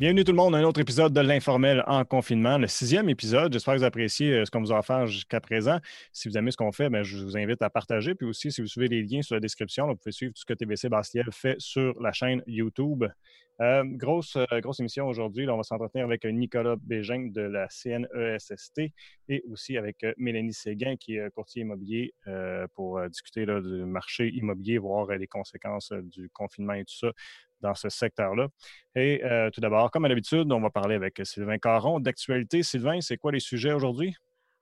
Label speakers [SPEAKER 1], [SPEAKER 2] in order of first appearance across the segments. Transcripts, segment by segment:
[SPEAKER 1] Bienvenue tout le monde à un autre épisode de l'Informel en confinement, le sixième épisode. J'espère que vous appréciez euh, ce qu'on vous a offert jusqu'à présent. Si vous aimez ce qu'on fait, bien, je vous invite à partager. Puis aussi, si vous suivez les liens sur la description, vous pouvez suivre tout ce que TVC Bastiel fait sur la chaîne YouTube. Euh, grosse, euh, grosse émission aujourd'hui. On va s'entretenir avec Nicolas Bégin de la CNESST et aussi avec Mélanie Séguin, qui est courtier immobilier, pour discuter du marché immobilier, voir les conséquences du confinement et tout ça dans ce secteur-là. Et euh, tout d'abord, comme à l'habitude, on va parler avec Sylvain Caron d'actualité. Sylvain, c'est quoi les sujets aujourd'hui?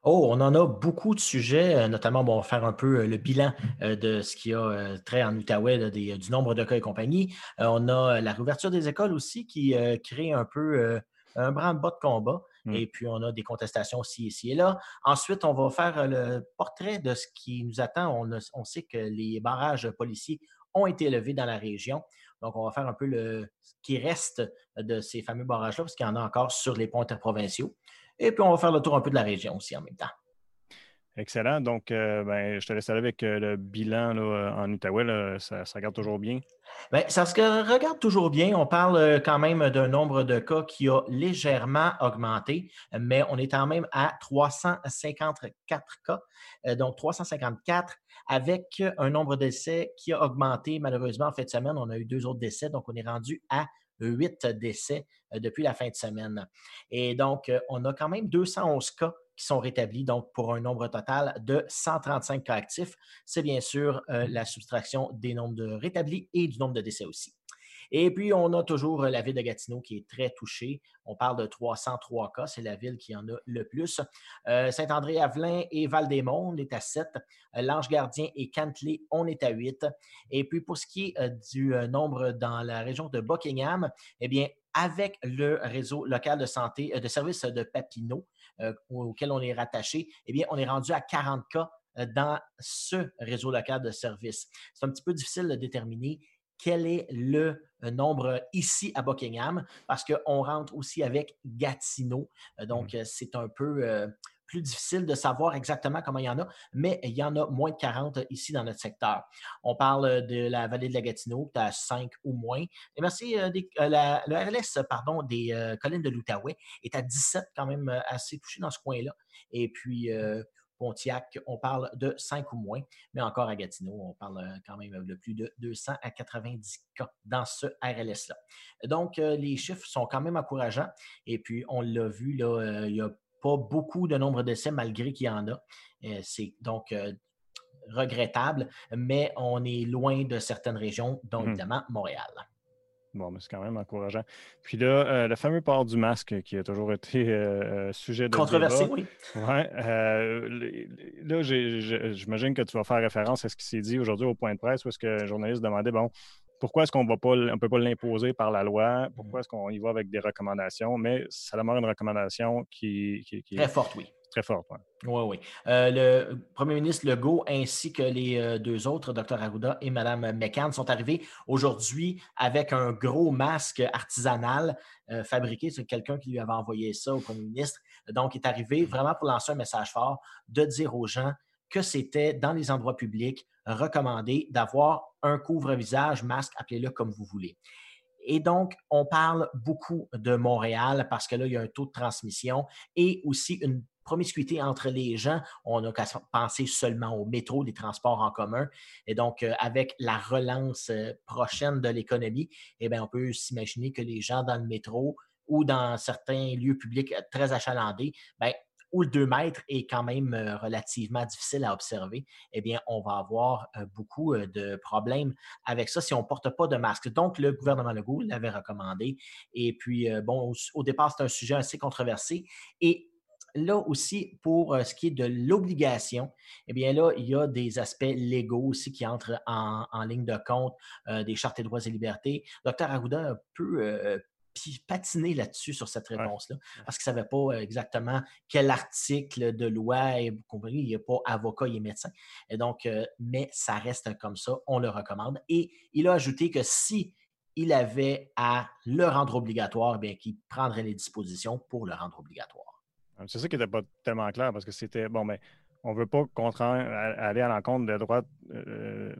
[SPEAKER 2] Oh, on en a beaucoup de sujets, euh, notamment, bon, on va faire un peu euh, le bilan de ce qu'il y a trait en Outaouais, du nombre de cas et compagnie. on a la réouverture des écoles aussi qui crée un peu un branle-bas de combat. Mmh. Et puis, on a des contestations aussi ici et là. Ensuite, on va faire le portrait de ce qui nous attend. On, on sait que les barrages policiers ont été élevés dans la région. Donc, on va faire un peu le, ce qui reste de ces fameux barrages-là, parce qu'il y en a encore sur les ponts interprovinciaux. Et puis, on va faire le tour un peu de la région aussi en même temps.
[SPEAKER 1] Excellent. Donc, euh, ben, je te laisse aller avec euh, le bilan en Outaouais. ça, ça, regarde toujours bien?
[SPEAKER 2] Bien, ça se regarde toujours bien. On parle euh, quand même d'un nombre de cas qui a légèrement augmenté, mais on est quand même à 354 cas. donc, 354 avec un nombre d'essais qui a augmenté malheureusement en fin de semaine. On a eu deux autres décès, donc on est rendu à huit décès depuis la fin de semaine. Et donc, on a quand même 211 cas qui sont rétablis, donc pour un nombre total de 135 cas actifs. C'est bien sûr euh, la soustraction des nombres de rétablis et du nombre de décès aussi. Et puis, on a toujours la ville de Gatineau qui est très touchée. On parle de 303 cas, c'est la ville qui en a le plus. Euh, Saint-André-Avelin et Val-des-Monts, on est à 7. Euh, L'Ange-Gardien et Cantley, on est à 8. Et puis, pour ce qui est du nombre dans la région de Buckingham, eh bien, avec le réseau local de santé, de services de Papineau, euh, auquel on est rattaché, eh bien, on est rendu à 40 cas euh, dans ce réseau local de services. C'est un petit peu difficile de déterminer quel est le euh, nombre ici à Buckingham parce qu'on rentre aussi avec Gatineau. Donc, mmh. c'est un peu plus difficile de savoir exactement comment il y en a, mais il y en a moins de 40 ici dans notre secteur. On parle de la vallée de la Gatineau, tu as 5 ou moins. Et merci, euh, euh, le RLS pardon, des euh, collines de l'Outaouais est à 17 quand même assez touché dans ce coin-là. Et puis, Pontiac, on parle de 5 ou moins, mais encore à Gatineau, on parle quand même de plus de 200 à 90 cas dans ce RLS-là. Donc, les chiffres sont quand même encourageants. Et puis, on l'a vu, là, il y a pas beaucoup de nombre d'essais malgré qu'il y en a. Euh, c'est donc euh, regrettable, mais on est loin de certaines régions, dont mmh évidemment Montréal.
[SPEAKER 1] Bon, mais c'est quand même encourageant. Puis là, euh, le fameux port du masque qui a toujours été sujet de.
[SPEAKER 2] Controversé, oui.
[SPEAKER 1] Oui. là, j'imagine que tu vas faire référence à ce qui s'est dit aujourd'hui au point de presse où est-ce que le journaliste demandait bon, pourquoi est-ce qu'on ne peut pas l'imposer par la loi? Pourquoi mmh. est-ce qu'on y va avec des recommandations? Mais ça demeure une recommandation qui,
[SPEAKER 2] est très forte, oui.
[SPEAKER 1] Très forte,
[SPEAKER 2] oui. Oui, oui. Euh, le premier ministre Legault ainsi que les euh, deux autres, Dr. Arruda et Mme McCann, sont arrivés aujourd'hui avec un gros masque artisanal euh, fabriqué. C'est quelqu'un qui lui avait envoyé ça au premier ministre. Donc, il est arrivé vraiment pour lancer un message fort de dire aux gens que c'était dans les endroits publics recommandé d'avoir un couvre-visage, masque, appelez-le comme vous voulez. Et donc, on parle beaucoup de Montréal parce que là, il y a un taux de transmission et aussi une promiscuité entre les gens. On a qu'à penser seulement au métro, les transports en commun. Et donc, euh, avec la relance euh, prochaine de l'économie, eh bien, on peut s'imaginer que les gens dans le métro ou dans certains lieux publics très achalandés, bien, où le 2 mètres est quand même euh, relativement difficile à observer, eh bien, on va avoir euh, beaucoup euh, de problèmes avec ça si on ne porte pas de masque. Donc, le gouvernement Legault l'avait recommandé. Et puis, bon, au, départ, c'est un sujet assez controversé. Et là aussi, pour ce qui est de l'obligation, eh bien là, il y a des aspects légaux aussi qui entrent en, ligne de compte, des chartes et droits et libertés. Docteur Arruda a peu patiner là-dessus sur cette réponse-là, parce qu'il ne savait pas exactement quel article de loi, et compris, il n'est pas avocat, il est médecin. Et donc, euh, mais ça reste comme ça, on le recommande. Et il a ajouté que si il avait à le rendre obligatoire, eh bien qu'il prendrait les dispositions pour le rendre obligatoire.
[SPEAKER 1] C'est ça qui n'était pas tellement clair parce que c'était bon, mais on ne veut pas contraindre, aller à l'encontre des droits, euh,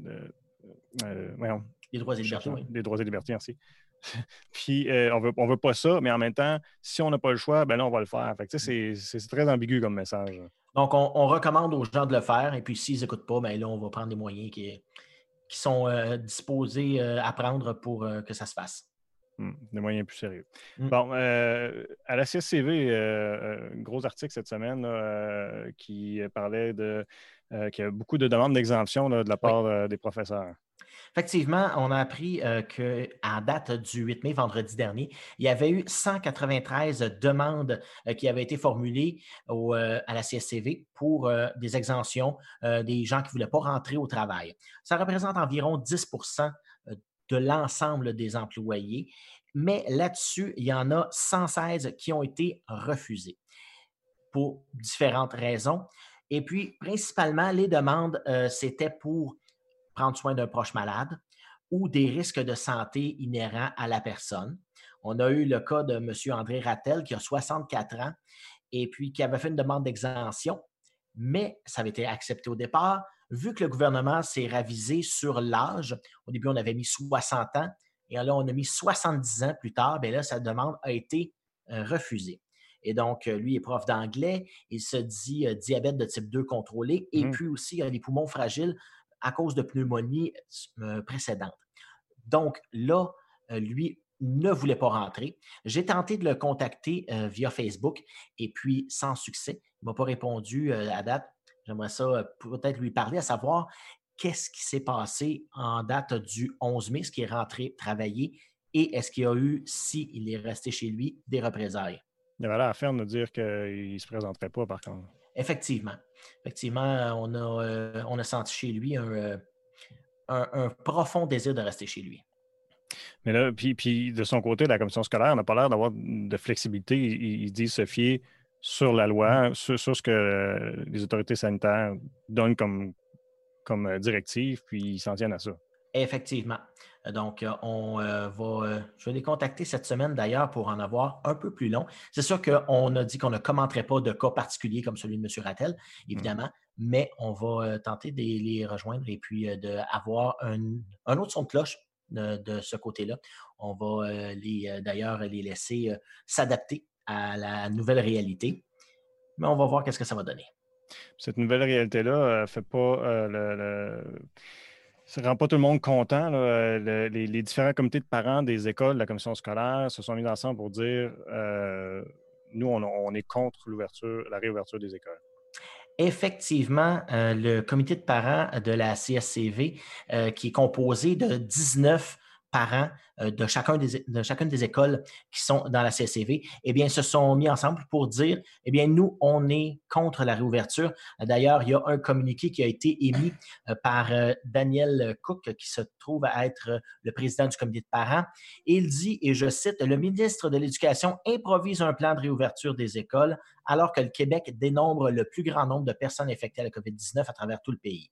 [SPEAKER 2] euh, droits et libertés.
[SPEAKER 1] Des droits et libertés, merci puis on veut, on veut pas ça, mais en même temps, si on n'a pas le choix, ben là, on va le faire. Fait que, c'est, c'est très ambigu comme message.
[SPEAKER 2] Donc, on, recommande aux gens de le faire, et puis s'ils n'écoutent pas, ben là, on va prendre des moyens qui, qui sont disposés à prendre pour que ça se fasse.
[SPEAKER 1] Mmh, des moyens plus sérieux. Mmh. Bon, euh, à la CSCV, euh, un gros article cette semaine euh, qui parlait de qu'il y a beaucoup de demandes d'exemption de la part des professeurs.
[SPEAKER 2] Effectivement, on a appris qu'à date du 8 mai, vendredi dernier, il y avait eu 193 demandes qui avaient été formulées à la CSCV pour des exemptions des gens qui ne voulaient pas rentrer au travail. Ça représente environ 10% de l'ensemble des employés. Mais là-dessus, il y en a 116 qui ont été refusés pour différentes raisons. Et puis, principalement, les demandes, euh, c'était pour prendre soin d'un proche malade ou des risques de santé inhérents à la personne. On a eu le cas de M. André Rattel, qui a 64 ans et puis qui avait fait une demande d'exemption, mais ça avait été accepté au départ vu que le gouvernement s'est ravisé sur l'âge, au début, on avait mis 60 ans, et là, on a mis 70 ans plus tard, bien là, sa demande a été euh, refusée. Et donc, euh, lui est prof d'anglais, il se dit euh, diabète de type 2 contrôlé, et mmh. puis aussi, il a les poumons fragiles à cause de pneumonie précédente. Donc, là, lui ne voulait pas rentrer. J'ai tenté de le contacter via Facebook, et puis sans succès. Il ne m'a pas répondu à date. J'aimerais ça euh, peut-être lui parler, à savoir qu'est-ce qui s'est passé en date du 11 mai, ce qui est rentré travailler, et est-ce qu'il y a eu, s'il est resté chez lui, des représailles?
[SPEAKER 1] Il avait l'air faire de dire qu'il ne se présenterait pas, par contre.
[SPEAKER 2] Effectivement. Effectivement, on a, euh, on a senti chez lui euh, un, un, profond désir de rester chez lui.
[SPEAKER 1] Mais là, puis, puis de son côté, la commission scolaire n'a pas l'air d'avoir de flexibilité. Il, il dit se fier sur la loi, mmh. sur, ce que euh, les autorités sanitaires donnent comme, comme directive, puis ils s'en tiennent à ça.
[SPEAKER 2] Effectivement. Donc, euh, on va. je vais les contacter cette semaine d'ailleurs pour en avoir un peu plus long. C'est sûr qu'on a dit qu'on ne commenterait pas de cas particuliers comme celui de M. Rattel, évidemment, mais on va tenter de les rejoindre et puis d'avoir un, autre son de cloche de, ce côté-là. On va d'ailleurs les laisser s'adapter à la nouvelle réalité. Mais on va voir qu'est-ce que ça va donner.
[SPEAKER 1] Cette nouvelle réalité-là euh, fait pas euh, le, ça rend pas tout le monde content. Euh, les, différents comités de parents des écoles, la commission scolaire, se sont mis ensemble pour dire nous, on, est contre l'ouverture, la réouverture des écoles.
[SPEAKER 2] Effectivement, le comité de parents de la CSCV, qui est composé de 19 parents euh, de, des, de chacune des écoles qui sont dans la CSCV, eh bien, se sont mis ensemble pour dire, eh bien, nous, on est contre la réouverture. D'ailleurs, il y a un communiqué qui a été émis euh, par euh, Daniel Cook, qui se trouve à être le président du comité de parents. Il dit, et je cite, le ministre de l'Éducation improvise un plan de réouverture des écoles alors que le Québec dénombre le plus grand nombre de personnes infectées à la COVID-19 à travers tout le pays.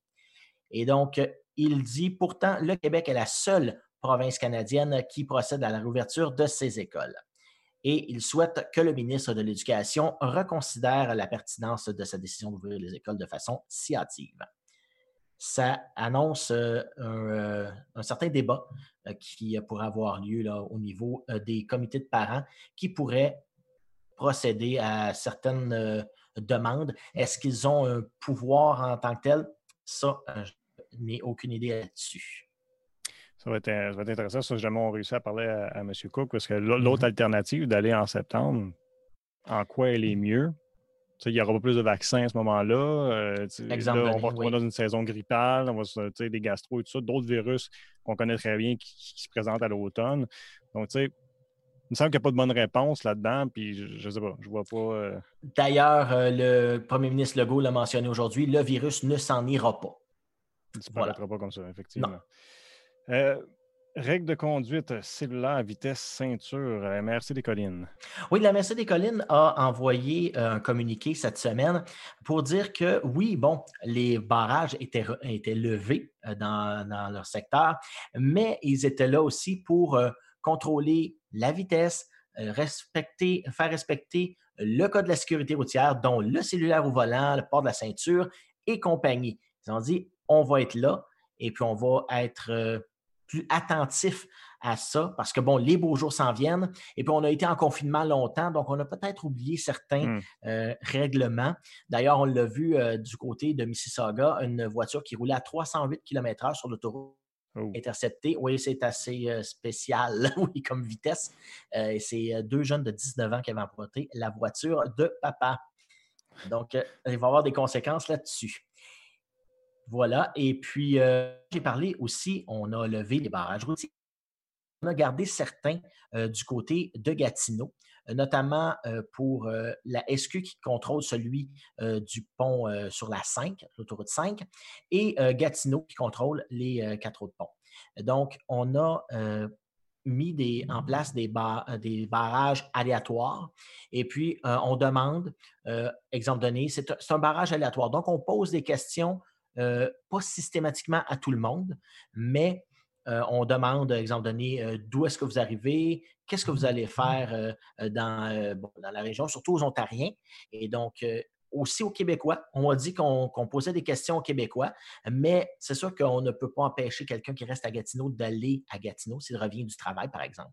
[SPEAKER 2] Et donc, il dit, pourtant, le Québec est la seule province canadienne qui procède à la réouverture de ces écoles. Et il souhaite que le ministre de l'Éducation reconsidère la pertinence de sa décision d'ouvrir les écoles de façon sciative. Ça annonce euh, euh, un, certain débat euh, qui pourrait avoir lieu là, au niveau des comités de parents qui pourraient procéder à certaines demandes. Est-ce qu'ils ont un pouvoir en tant que tel? Ça, je n'ai aucune idée là-dessus.
[SPEAKER 1] Ça va, être, intéressant. Ça, jamais on réussit à parler à, M. Cook, parce que l'autre mm-hmm. alternative d'aller en septembre, en quoi elle est mieux? il n'y aura pas plus de vaccins à ce moment-là. Euh, on va retrouver dans une saison grippale, on va des gastro et tout ça, d'autres virus qu'on connaît très bien qui, se présentent à l'automne. Donc, tu sais, il me semble qu'il n'y a pas de bonne réponse là-dedans, puis je ne sais pas, je vois pas. Euh,
[SPEAKER 2] D'ailleurs, euh, le premier ministre Legault l'a mentionné aujourd'hui, le virus ne s'en ira pas.
[SPEAKER 1] Il ne disparaîtra pas comme ça, effectivement. Euh, règle de conduite cellulaire, vitesse, ceinture, la MRC des Collines.
[SPEAKER 2] Oui, la MRC des Collines a envoyé euh, un communiqué cette semaine pour dire que oui, bon, les barrages étaient, étaient levés euh, dans, leur secteur, mais ils étaient là aussi pour contrôler la vitesse, respecter, faire respecter le code de la sécurité routière, dont le cellulaire au volant, le port de la ceinture et compagnie. Ils ont dit, on va être là et puis on va être plus attentif à ça parce que, bon, les beaux jours s'en viennent et puis on a été en confinement longtemps, donc on a peut-être oublié certains mmh. règlements. D'ailleurs, on l'a vu du côté de Mississauga, une voiture qui roulait à 308 km/h sur l'autoroute Oh. intercepté. Oui, c'est assez euh, spécial, oui, comme vitesse. Euh, c'est euh, deux jeunes de 19 ans qui avaient emprunté la voiture de papa. Donc, il va y avoir des conséquences là-dessus. Voilà. Et puis, j'ai parlé aussi, on a levé les barrages routiers. On a gardé certains du côté de Gatineau, notamment pour la SQ qui contrôle celui du pont sur la 5, l'autoroute 5, et Gatineau qui contrôle les quatre autres ponts. Donc, on a mis en place des, des, barrages aléatoires. Et puis, on demande, exemple donné, c'est un barrage aléatoire. Donc, on pose des questions, pas systématiquement à tout le monde, mais on demande, exemple donné, d'où est-ce que vous arrivez, qu'est-ce que vous allez faire dans, dans, la région, surtout aux Ontariens? Et donc, aussi aux Québécois. On m'a dit qu'on posait des questions aux Québécois, mais c'est sûr qu'on ne peut pas empêcher quelqu'un qui reste à Gatineau d'aller à Gatineau s'il revient du travail, par exemple.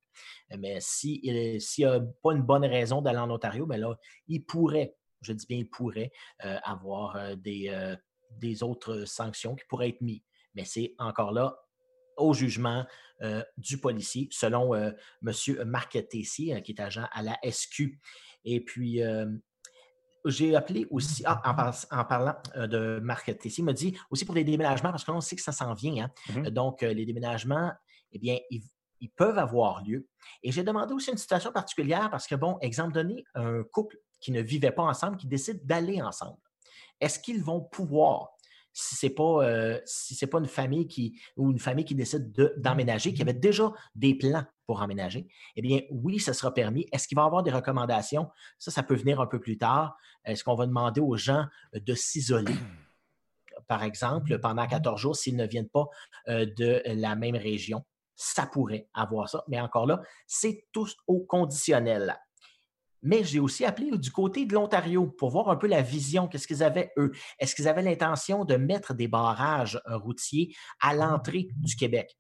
[SPEAKER 2] Mais s'il n'y a pas une bonne raison d'aller en Ontario, bien là, il pourrait, je dis bien il pourrait, euh, avoir euh, des, euh, des autres sanctions qui pourraient être mises. Mais c'est encore là au jugement du policier, selon M. Marc Tessier, qui est agent à la SQ. Et puis, j'ai appelé aussi, ah, en, parlant euh, de Marc Tessier, il m'a dit aussi pour les déménagements, parce qu'on sait que ça s'en vient. Hein. Mmh donc, euh, les déménagements, eh bien, ils, peuvent avoir lieu. Et j'ai demandé aussi une situation particulière parce que, bon, exemple donné, un couple qui ne vivait pas ensemble, qui décide d'aller ensemble. Est-ce qu'ils vont pouvoir si ce n'est pas, euh, pas une famille qui, ou une famille qui décide d'emménager, qui avait déjà des plans pour emménager, eh bien, oui, ça sera permis. Est-ce qu'il va y avoir des recommandations? Ça, ça peut venir un peu plus tard. Est-ce qu'on va demander aux gens de s'isoler? Par exemple, pendant 14 jours, s'ils ne viennent pas euh, de la même région, ça pourrait avoir ça. Mais encore là, c'est tout au conditionnel mais j'ai aussi appelé du côté de l'Ontario pour voir un peu la vision, qu'est-ce qu'ils avaient eux. Est-ce qu'ils avaient l'intention de mettre des barrages euh, routiers à l'entrée du Québec,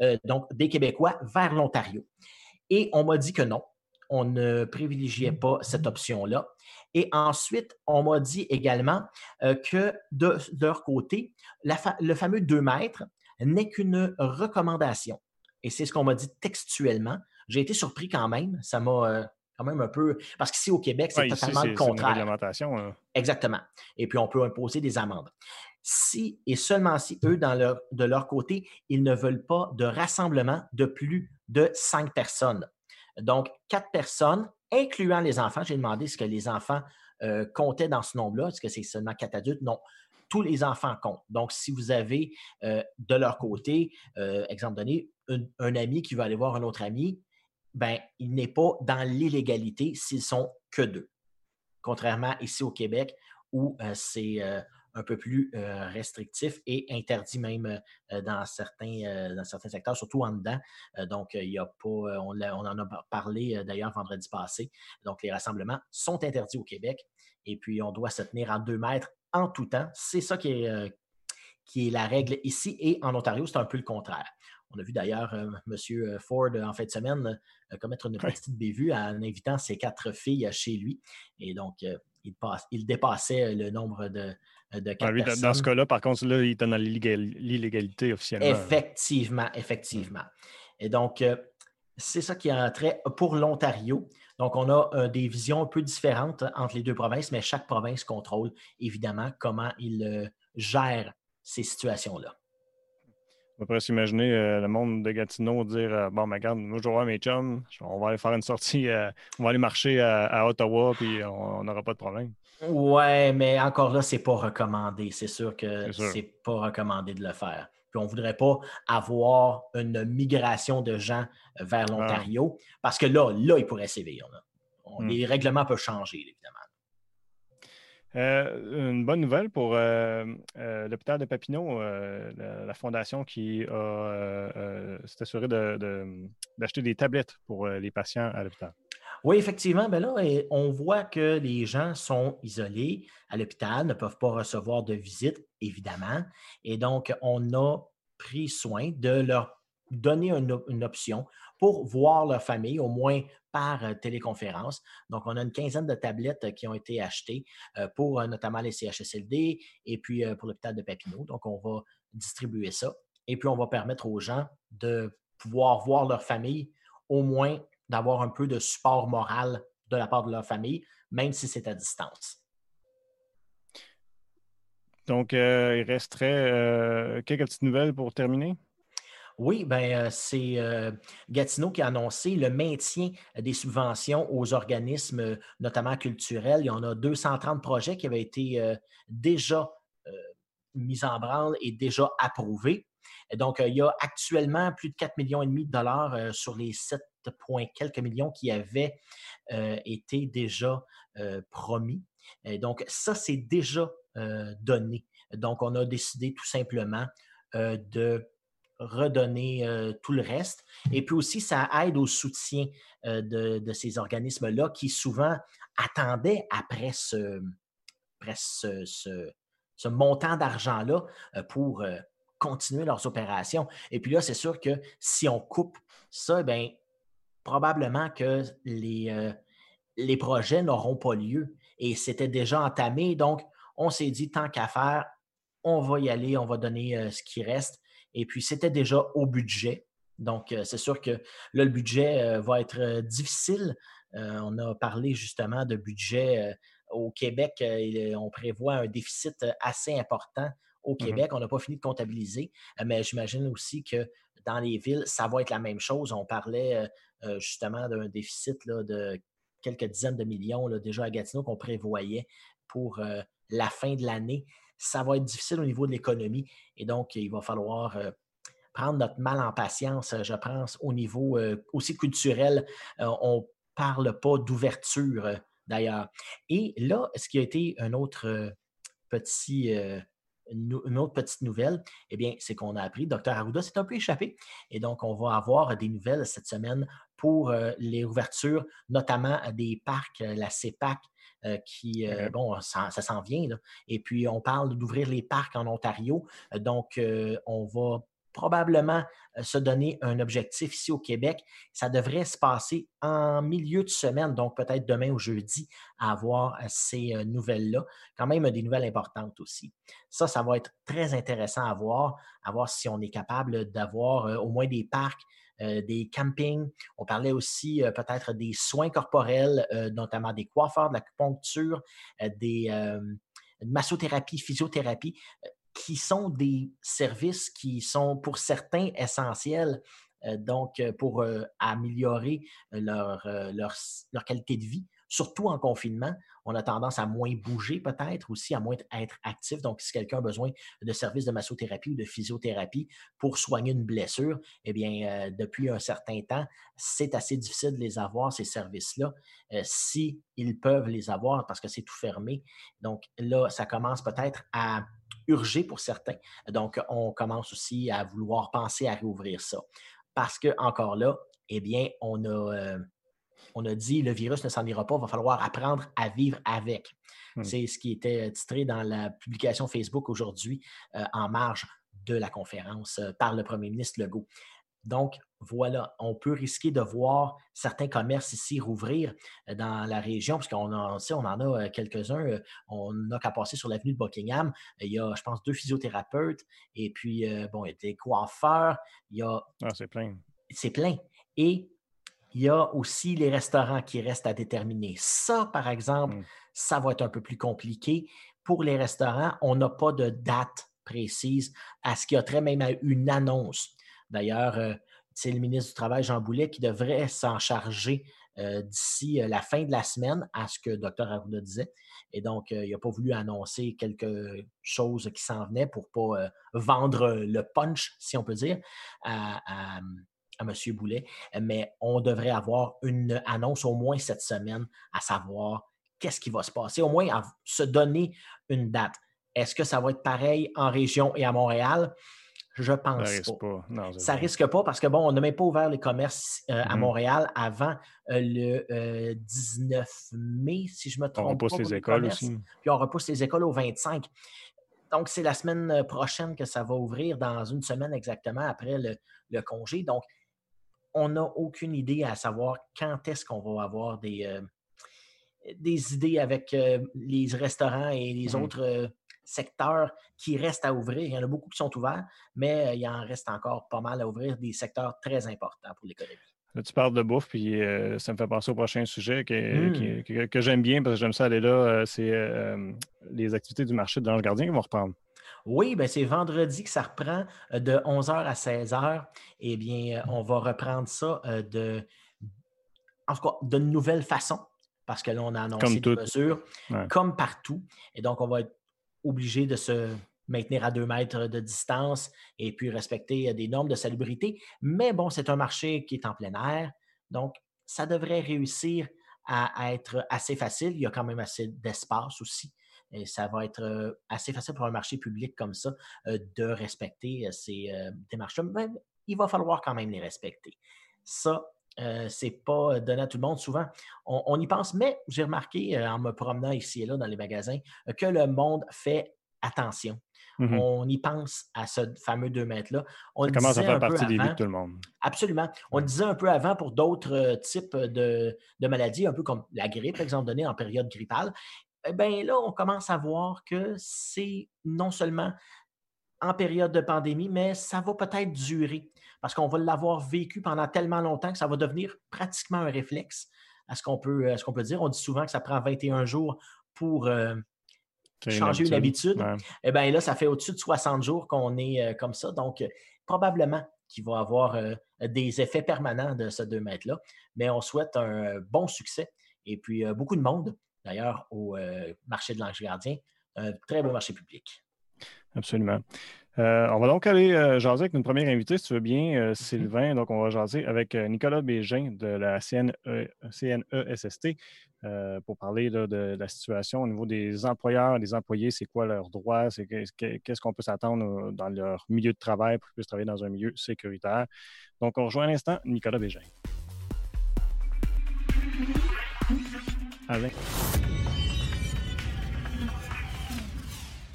[SPEAKER 2] euh, donc des Québécois vers l'Ontario? Et on m'a dit que non, on ne privilégiait pas cette option-là. Et ensuite, on m'a dit également euh, que de, leur côté, le fameux 2 mètres n'est qu'une recommandation. Et c'est ce qu'on m'a dit textuellement. J'ai été surpris quand même. Ça m'a quand même un peu. Parce qu'ici au Québec, c'est totalement le contraire. Hein. Exactement. Et puis, on peut imposer des amendes. Si et seulement si eux, dans leur, de leur côté, ils ne veulent pas de rassemblement de plus de cinq personnes. Donc, quatre personnes, incluant les enfants. J'ai demandé ce que les enfants euh, comptaient dans ce nombre-là. Est-ce que c'est seulement quatre adultes? Non tous les enfants comptent. Donc, si vous avez euh, de leur côté, euh, exemple donné, un, ami qui veut aller voir un autre ami, ben, il n'est pas dans l'illégalité s'ils sont que deux. Contrairement ici au Québec, où euh, c'est euh, un peu plus euh, restrictif et interdit même dans, certains, dans certains secteurs, surtout en dedans. donc, il y a pas, on, on, en a parlé d'ailleurs vendredi passé. Donc, les rassemblements sont interdits au Québec et puis on doit se tenir en deux mètres en tout temps. C'est ça qui est, qui est la règle ici et en Ontario, c'est un peu le contraire. On a vu d'ailleurs euh, M. Ford en fin de semaine euh, commettre une petite bévue en invitant ses quatre filles chez lui. Et donc, euh, il, dépassait le nombre de, de quatre personnes.
[SPEAKER 1] Dans ce cas-là, par contre, là, il est dans l'illégalité officiellement.
[SPEAKER 2] Effectivement, effectivement. Et donc, c'est ça qui est entré pour l'Ontario. Donc, on a des visions un peu différentes entre les deux provinces, mais chaque province contrôle évidemment comment il gère ces situations-là.
[SPEAKER 1] On pourrait s'imaginer euh, le monde de Gatineau dire euh, Bon, mais regarde, moi, je vais voir mes chums, on va aller faire une sortie, euh, on va aller marcher à, Ottawa, puis on n'aura pas de problème.
[SPEAKER 2] Ouais, mais encore là, c'est pas recommandé. C'est sûr que c'est pas recommandé de le faire. Puis on ne voudrait pas avoir une migration de gens vers ah. l'Ontario, parce que là, là, il pourrait sévir. Hmm. Les règlements peuvent changer, évidemment.
[SPEAKER 1] Euh, une bonne nouvelle pour euh, euh, l'hôpital de Papineau, la, fondation qui s'est assurée d'acheter des tablettes pour les patients à l'hôpital.
[SPEAKER 2] Oui, effectivement. Ben là, on voit que les gens sont isolés à l'hôpital, ne peuvent pas recevoir de visite, évidemment. Et donc, on a pris soin de leur donner une, option pour voir leur famille, au moins par euh, téléconférence. Donc, on a une quinzaine de tablettes euh, qui ont été achetées euh, pour notamment les CHSLD et puis pour l'hôpital de Papineau. Donc, on va distribuer ça. Et puis, on va permettre aux gens de pouvoir voir leur famille, au moins d'avoir un peu de support moral de la part de leur famille, même si c'est à distance.
[SPEAKER 1] Donc, il resterait quelques petites nouvelles pour terminer?
[SPEAKER 2] Oui, ben, c'est Gatineau qui a annoncé le maintien des subventions aux organismes, notamment culturels. Il y en a 230 projets qui avaient été déjà mis en branle et déjà approuvés. donc, il y a actuellement plus de 4 millions de dollars sur les 7 points quelques millions qui avaient été déjà promis. donc, ça, c'est déjà donné. Donc, on a décidé tout simplement de redonner euh, tout le reste. Et puis aussi, ça aide au soutien euh, de, ces organismes-là qui souvent attendaient après ce, montant d'argent-là euh, pour continuer leurs opérations. Et puis là, c'est sûr que si on coupe ça, bien, probablement que les projets n'auront pas lieu. Et c'était déjà entamé. Donc, on s'est dit, tant qu'à faire, on va y aller, on va donner ce qui reste. Et puis, c'était déjà au budget. Donc, euh, c'est sûr que là, le budget euh, va être euh, difficile. on a parlé justement de budget au Québec. on prévoit un déficit assez important au mmh Québec. On n'a pas fini de comptabiliser, mais j'imagine aussi que dans les villes, ça va être la même chose. On parlait justement d'un déficit de quelques dizaines de millions déjà à Gatineau qu'on prévoyait pour la fin de l'année ça va être difficile au niveau de l'économie. Et donc, il va falloir euh, prendre notre mal en patience, je pense, au niveau euh, aussi culturel. Euh, on ne parle pas d'ouverture, d'ailleurs. Et là, ce qui a été un autre petit une autre petite nouvelle, eh bien, c'est qu'on a appris, Dr Arruda s'est un peu échappé. Et donc, on va avoir des nouvelles cette semaine pour les ouvertures, notamment des parcs, la CEPAC euh, qui, euh, bon, ça, s'en vient. Et puis, on parle d'ouvrir les parcs en Ontario. Euh, donc, on va probablement se donner un objectif ici au Québec. Ça devrait se passer en milieu de semaine, donc peut-être demain ou jeudi, à avoir ces nouvelles-là. Quand même des nouvelles importantes aussi. Ça, ça va être très intéressant à voir, à voir si on est capable d'avoir au moins des parcs des campings. On parlait aussi euh, peut-être des soins corporels, euh, notamment des coiffeurs, de l'acupuncture, des massothérapie, physiothérapie, qui sont des services qui sont pour certains essentiels donc pour améliorer leur, leur, qualité de vie surtout en confinement, on a tendance à moins bouger peut-être, aussi à moins être actif. Donc, si quelqu'un a besoin de services de massothérapie ou de physiothérapie pour soigner une blessure, eh bien, euh, depuis un certain temps, c'est assez difficile de les avoir, ces services-là, euh, si peuvent les avoir parce que c'est tout fermé. Donc, là, ça commence peut-être à urger pour certains. Donc, on commence aussi à vouloir penser à réouvrir ça. Parce que, encore là, eh bien, on a, euh, on a dit le virus ne s'en ira pas, il va falloir apprendre à vivre avec. Hmm. C'est ce qui était titré dans la publication Facebook aujourd'hui euh, en marge de la conférence euh, par le premier ministre Legault. Donc, voilà, on peut risquer de voir certains commerces ici rouvrir euh, dans la région, parce qu'on en, on en a quelques-uns. On n'a qu'à passer sur l'avenue de Buckingham. Il y a, je pense, deux physiothérapeutes et puis, bon, il y a des coiffeurs. Il y a.
[SPEAKER 1] Ah, c'est plein.
[SPEAKER 2] C'est plein. Et il y a aussi les restaurants qui restent à déterminer. Ça, par exemple, mmh. ça va être un peu plus compliqué. Pour les restaurants, on n'a pas de date précise à ce qu'il y a très même une annonce. D'ailleurs, euh, c'est le ministre du Travail, Jean Boulet, qui devrait s'en charger euh, d'ici euh, la fin de la semaine, à ce que Dr. Arruda disait. Et donc, il n'a pas voulu annoncer quelque chose qui s'en venait pour ne pas vendre le punch, si on peut dire, à, à M. Boulet, mais on devrait avoir une annonce au moins cette semaine à savoir qu'est-ce qui va se passer, au moins à se donner une date. Est-ce que ça va être pareil en région et à Montréal? Je pense ça pas. ça risque pas parce que, bon, on n'a même pas ouvert les commerces euh, à mm-hmm. Montréal avant euh, le 19 euh, mai, si je me trompe.
[SPEAKER 1] On repousse les écoles aussi.
[SPEAKER 2] Puis on repousse les écoles au 25. donc, c'est la semaine prochaine que ça va ouvrir, dans une semaine exactement après le, congé. Donc, on n'a aucune idée à savoir quand est-ce qu'on va avoir des, des idées avec les restaurants et les mmh autres secteurs qui restent à ouvrir. Il y en a beaucoup qui sont ouverts, mais il en reste encore pas mal à ouvrir, des secteurs très importants pour l'économie.
[SPEAKER 1] Là, tu parles de bouffe, puis ça me fait penser au prochain sujet mmh. que, j'aime bien parce que j'aime ça aller là. c'est les activités du marché de l'Ange Gardien qui vont reprendre.
[SPEAKER 2] Oui, ben c'est vendredi que ça reprend de 11h à 16h. Eh bien, on va reprendre ça de, en tout cas, de nouvelles façons parce que là, on a annoncé des mesures comme partout. Et donc, on va être obligé de se maintenir à deux mètres de distance et puis respecter euh, des normes de salubrité. Mais bon, c'est un marché qui est en plein air, donc ça devrait réussir à, être assez facile. Il y a quand même assez d'espace aussi. Et ça va être euh, assez facile pour un marché public comme ça euh, de respecter ces démarches-là. Mais il va falloir quand même les respecter. Ça, ce c'est pas donné à tout le monde. Souvent, on, y pense, mais j'ai remarqué en me promenant ici et là dans les magasins que le monde fait attention. Mmh on y pense à ce fameux 2 mètres-là.
[SPEAKER 1] On Ça commence à faire partie des vies de tout le monde.
[SPEAKER 2] Absolument. On le disait un peu avant pour d'autres types de, maladies, un peu comme la grippe, par exemple, donnée en période grippale. Eh bien là, on commence à voir que c'est non seulement en période de pandémie, mais ça va peut-être durer parce qu'on va l'avoir vécu pendant tellement longtemps que ça va devenir pratiquement un réflexe à ce qu'on peut, ce qu'on peut dire. On dit souvent que ça prend 21 jours pour euh, changer une habitude. Et Eh bien là, ça fait au-dessus de 60 jours qu'on est euh, comme ça. Donc, euh, probablement qu'il va y avoir des effets permanents de ce 2 mètres-là. Mais on souhaite un bon succès et puis beaucoup de monde, d'ailleurs, au marché de l'Ange Gardien. Un très beau marché public.
[SPEAKER 1] Absolument. Euh, on va donc aller euh, jaser avec notre première invitée, si tu veux bien, euh, Sylvain. Donc, on va jaser avec Nicolas Bégin de la CNE, CNESST pour parler de, la situation au niveau des employeurs, des employés, c'est quoi leurs droits, qu'est-ce qu'on peut s'attendre dans leur milieu de travail pour qu'ils puissent travailler dans un milieu sécuritaire? Donc, on rejoint à l'instant Nicolas Bégin.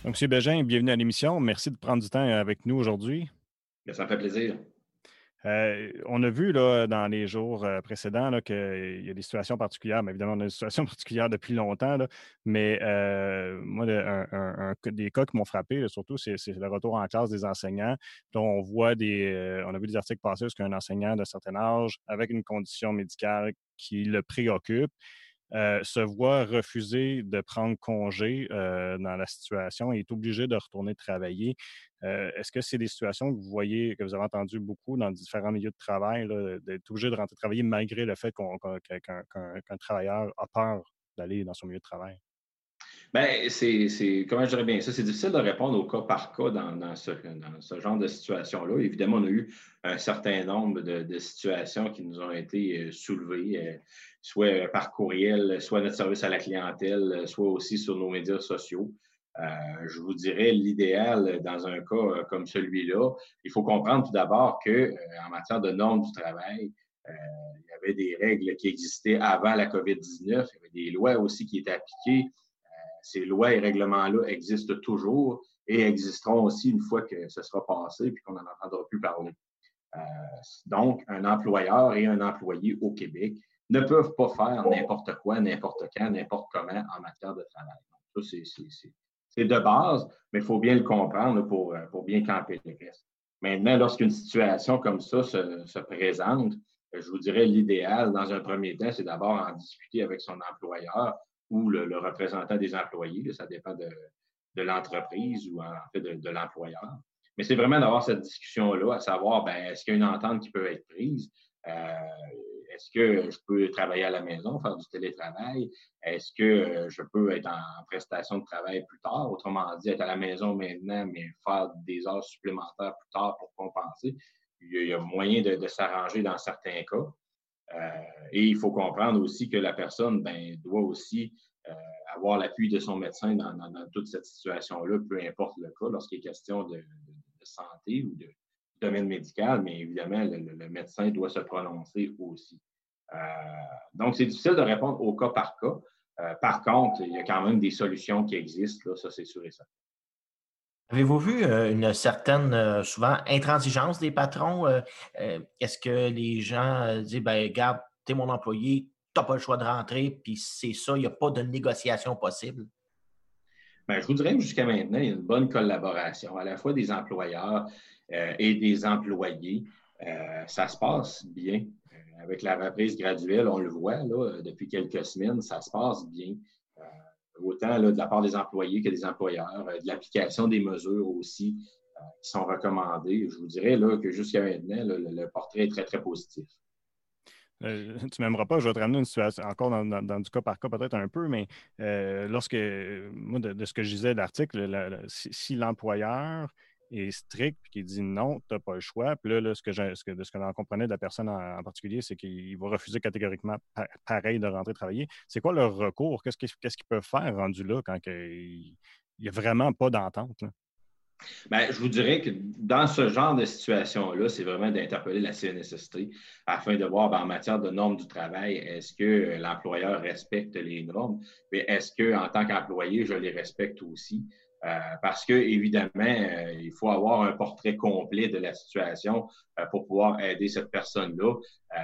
[SPEAKER 1] Donc, M. Bégin, bienvenue à l'émission. Merci de prendre du temps avec nous aujourd'hui.
[SPEAKER 3] Ça me fait plaisir.
[SPEAKER 1] Euh, on a vu là, dans les jours euh, précédents qu'il y a des situations particulières, mais évidemment, on a des situations particulières depuis longtemps. mais euh, moi, un, des cas qui m'ont frappé, surtout, c'est le retour en classe des enseignants. dont on voit des. on a vu des articles passer où un enseignant d'un certain âge, avec une condition médicale qui le préoccupe, euh, se voit refuser de prendre congé euh, dans la situation et est obligé de retourner travailler. Euh, est-ce que c'est des situations que vous voyez, que vous avez entendues beaucoup dans différents milieux de travail, d'être obligé de rentrer travailler malgré le fait qu'un travailleur a peur d'aller dans son milieu de travail?
[SPEAKER 3] Bien, c'est, comment je dirais bien ça, c'est difficile de répondre au cas par cas dans, ce, genre de situation-là. Évidemment, on a eu un certain nombre de, situations qui nous ont été euh, soulevées, euh, soit par courriel, soit notre service à la clientèle, soit aussi sur nos médias sociaux. Euh, je vous dirais l'idéal dans un cas comme celui-là, il faut comprendre tout d'abord que en matière de normes du travail, il y avait des règles qui existaient avant la COVID-19, il y avait des lois aussi qui étaient appliquées ces lois et règlements-là existent toujours et existeront aussi une fois que ce sera passé puis qu'on n'en entendra plus parler. Euh, donc, un employeur et un employé au Québec ne peuvent pas faire n'importe quoi, n'importe quand, n'importe comment en matière de travail. C'est de base, mais il faut bien le comprendre pour, pour bien camper le reste. Maintenant, lorsqu'une situation comme ça se, se présente, je vous dirais l'idéal, dans un premier temps, c'est d'abord en discuter avec son employeur ou le, représentant des employés. ça dépend de, l'entreprise ou en fait de, l'employeur. Mais c'est vraiment d'avoir cette discussion-là, à savoir, ben, est-ce qu'il y a une entente qui peut être prise? Euh, est-ce que je peux travailler à la maison, faire du télétravail? Est-ce que euh, je peux être en prestation de travail plus tard? Autrement dit, être à la maison maintenant, mais faire des heures supplémentaires plus tard pour compenser. Il y a, moyen de s'arranger dans certains cas. Euh, et il faut comprendre aussi que la personne ben, doit aussi euh, avoir l'appui de son médecin dans, toute cette situation-là, peu importe le cas, lorsqu'il est question de, santé ou de domaine médical, mais évidemment, le, médecin doit se prononcer aussi. Euh, donc, c'est difficile de répondre au cas par cas. par contre, il y a quand même des solutions qui existent, là, ça c'est sûr et certain.
[SPEAKER 2] Avez-vous vu une certaine, souvent, intransigeance des patrons? Est-ce que les gens disent, ben, garde, tu es mon employé, tu n'as pas le choix de rentrer, puis c'est ça, il n'y a pas de négociation possible?
[SPEAKER 3] Bien, je vous dirais que jusqu'à maintenant, il y a une bonne collaboration à la fois des employeurs et des employés. ça se passe bien. avec la reprise graduelle, on le voit là, depuis quelques semaines, ça se passe bien autant de la part des employés que des employeurs, euh, de l'application des mesures aussi euh, qui sont recommandées. Je vous dirais là, que jusqu'à maintenant, le, portrait est très, très positif.
[SPEAKER 1] Euh, tu m'aimeras pas, je vais te ramener une situation encore dans, du cas par cas peut-être un peu, mais lorsque, moi, de, ce que je disais de l'article, si l'employeur est strict et qui dit non, tu n'as pas le choix. Puis là, ce que, ce que, de ce que j'en comprenais de la personne en, particulier, c'est qu'il va refuser catégoriquement pareil de rentrer travailler. C'est quoi leur recours? Qu'est-ce qu'ils peuvent faire rendu là quand il n'y a vraiment pas d'entente?
[SPEAKER 3] Bien, je vous dirais que dans ce genre de situation-là, c'est vraiment d'interpeller la CNSST afin de voir ben, en matière de normes du travail, est-ce que l'employeur respecte les normes? Mais est-ce qu'en tant qu'employé, je les respecte aussi? Euh, parce que, évidemment, euh, il faut avoir un portrait complet de la situation euh, pour pouvoir aider cette personne-là.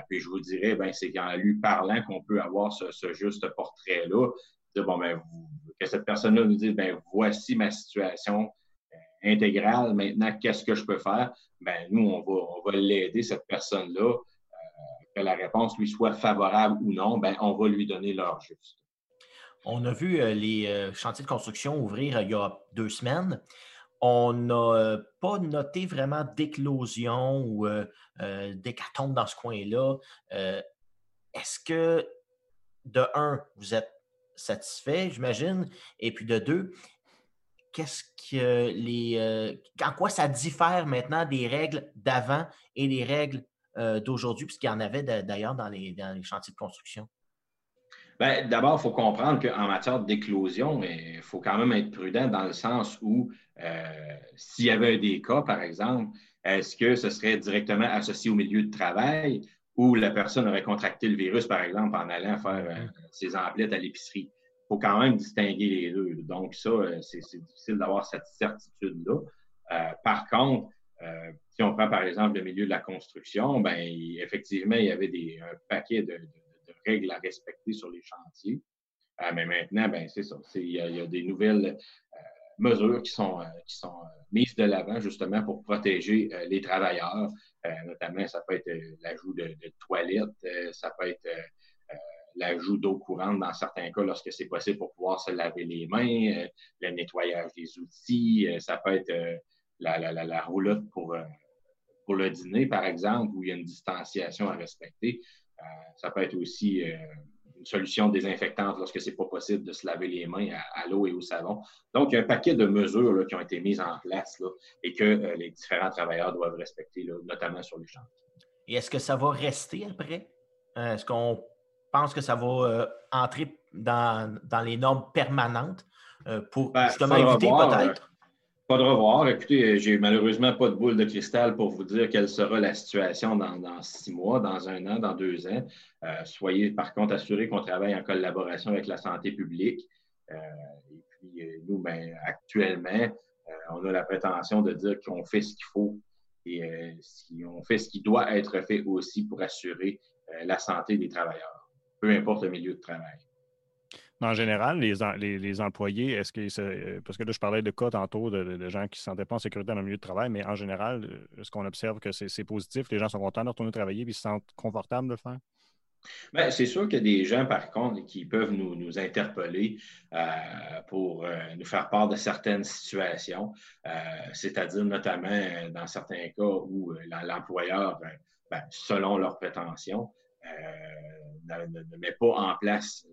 [SPEAKER 3] puis je vous dirais, ben, c'est qu'en lui parlant qu'on peut avoir ce, juste portrait-là. Bon, ben, que cette personne-là nous dise, ben, voici ma situation intégrale. Maintenant, qu'est-ce que je peux faire? Ben, nous, on va, on va l'aider, cette personne-là. que la réponse lui soit favorable ou non, ben, on va lui donner l'heure juste.
[SPEAKER 2] On a vu euh, les euh, chantiers de construction ouvrir euh, il y a deux semaines. On n'a pas noté vraiment d'éclosion ou d'hécatombe dans ce coin-là. Est-ce que, de un, vous êtes satisfait, j'imagine, et puis de deux, qu'est-ce que les. en quoi ça diffère maintenant des règles d'avant et des règles d'aujourd'hui, puisqu'il y en avait d'ailleurs dans les chantiers de construction?
[SPEAKER 3] Ben, d'abord, il faut comprendre qu'en matière d'éclosion, il faut quand même être prudent dans le sens où euh, s'il y avait des cas, par exemple, est-ce que ce serait directement associé au milieu de travail ou la personne aurait contracté le virus, par exemple, en allant faire euh, ses emplettes à l'épicerie? Il faut quand même distinguer les deux. Donc, ça, euh, c'est difficile d'avoir cette certitude-là. par contre, si on prend par exemple le milieu de la construction, ben effectivement, il y avait un paquet de règles à respecter sur les chantiers. Euh, mais maintenant, ben, c'est ça. Il y, a des nouvelles euh, mesures qui sont, euh, qui sont mises de l'avant justement pour protéger les travailleurs. notamment, ça peut être l'ajout de, toilettes, ça peut être l'ajout d'eau courante dans certains cas lorsque c'est possible pour pouvoir se laver les mains, le nettoyage des outils, ça peut être la, la, la, roulotte pour, pour le dîner, par exemple, où il y a une distanciation à respecter. Euh, ça peut être aussi euh, une solution désinfectante lorsque ce n'est pas possible de se laver les mains à, l'eau et au savon. Donc, il y a un paquet de mesures qui ont été mises en place et que euh, les différents travailleurs doivent respecter, notamment sur les chantiers.
[SPEAKER 2] Et est-ce que ça va rester après? Est-ce qu'on pense que ça va entrer dans, les normes permanentes pour ben, justement éviter peut-être?
[SPEAKER 3] Pas de revoir. Écoutez, j'ai malheureusement pas de boule de cristal pour vous dire quelle sera la situation dans, six mois, dans un an, dans deux ans. Euh, soyez par contre assurés qu'on travaille en collaboration avec la santé publique. Euh, et puis, euh, nous, ben, actuellement, on a la prétention de dire qu'on fait ce qu'il faut et si on fait ce qui doit être fait aussi pour assurer la santé des travailleurs, peu importe le milieu de travail
[SPEAKER 1] en général, les, employés, est-ce que euh, parce que là, je parlais de cas tantôt de, gens qui ne se sentaient pas en sécurité dans le milieu de travail, mais en général, euh, est-ce qu'on observe que c'est positif? Les gens sont contents de retourner travailler et se sentent confortables de le faire?
[SPEAKER 3] Bien, c'est sûr qu'il y a des gens, par contre, qui peuvent nous, interpeller euh, pour nous faire part de certaines situations, c'est-à-dire notamment dans certains cas où l'employeur, ben, selon leurs prétentions, ne, met pas en place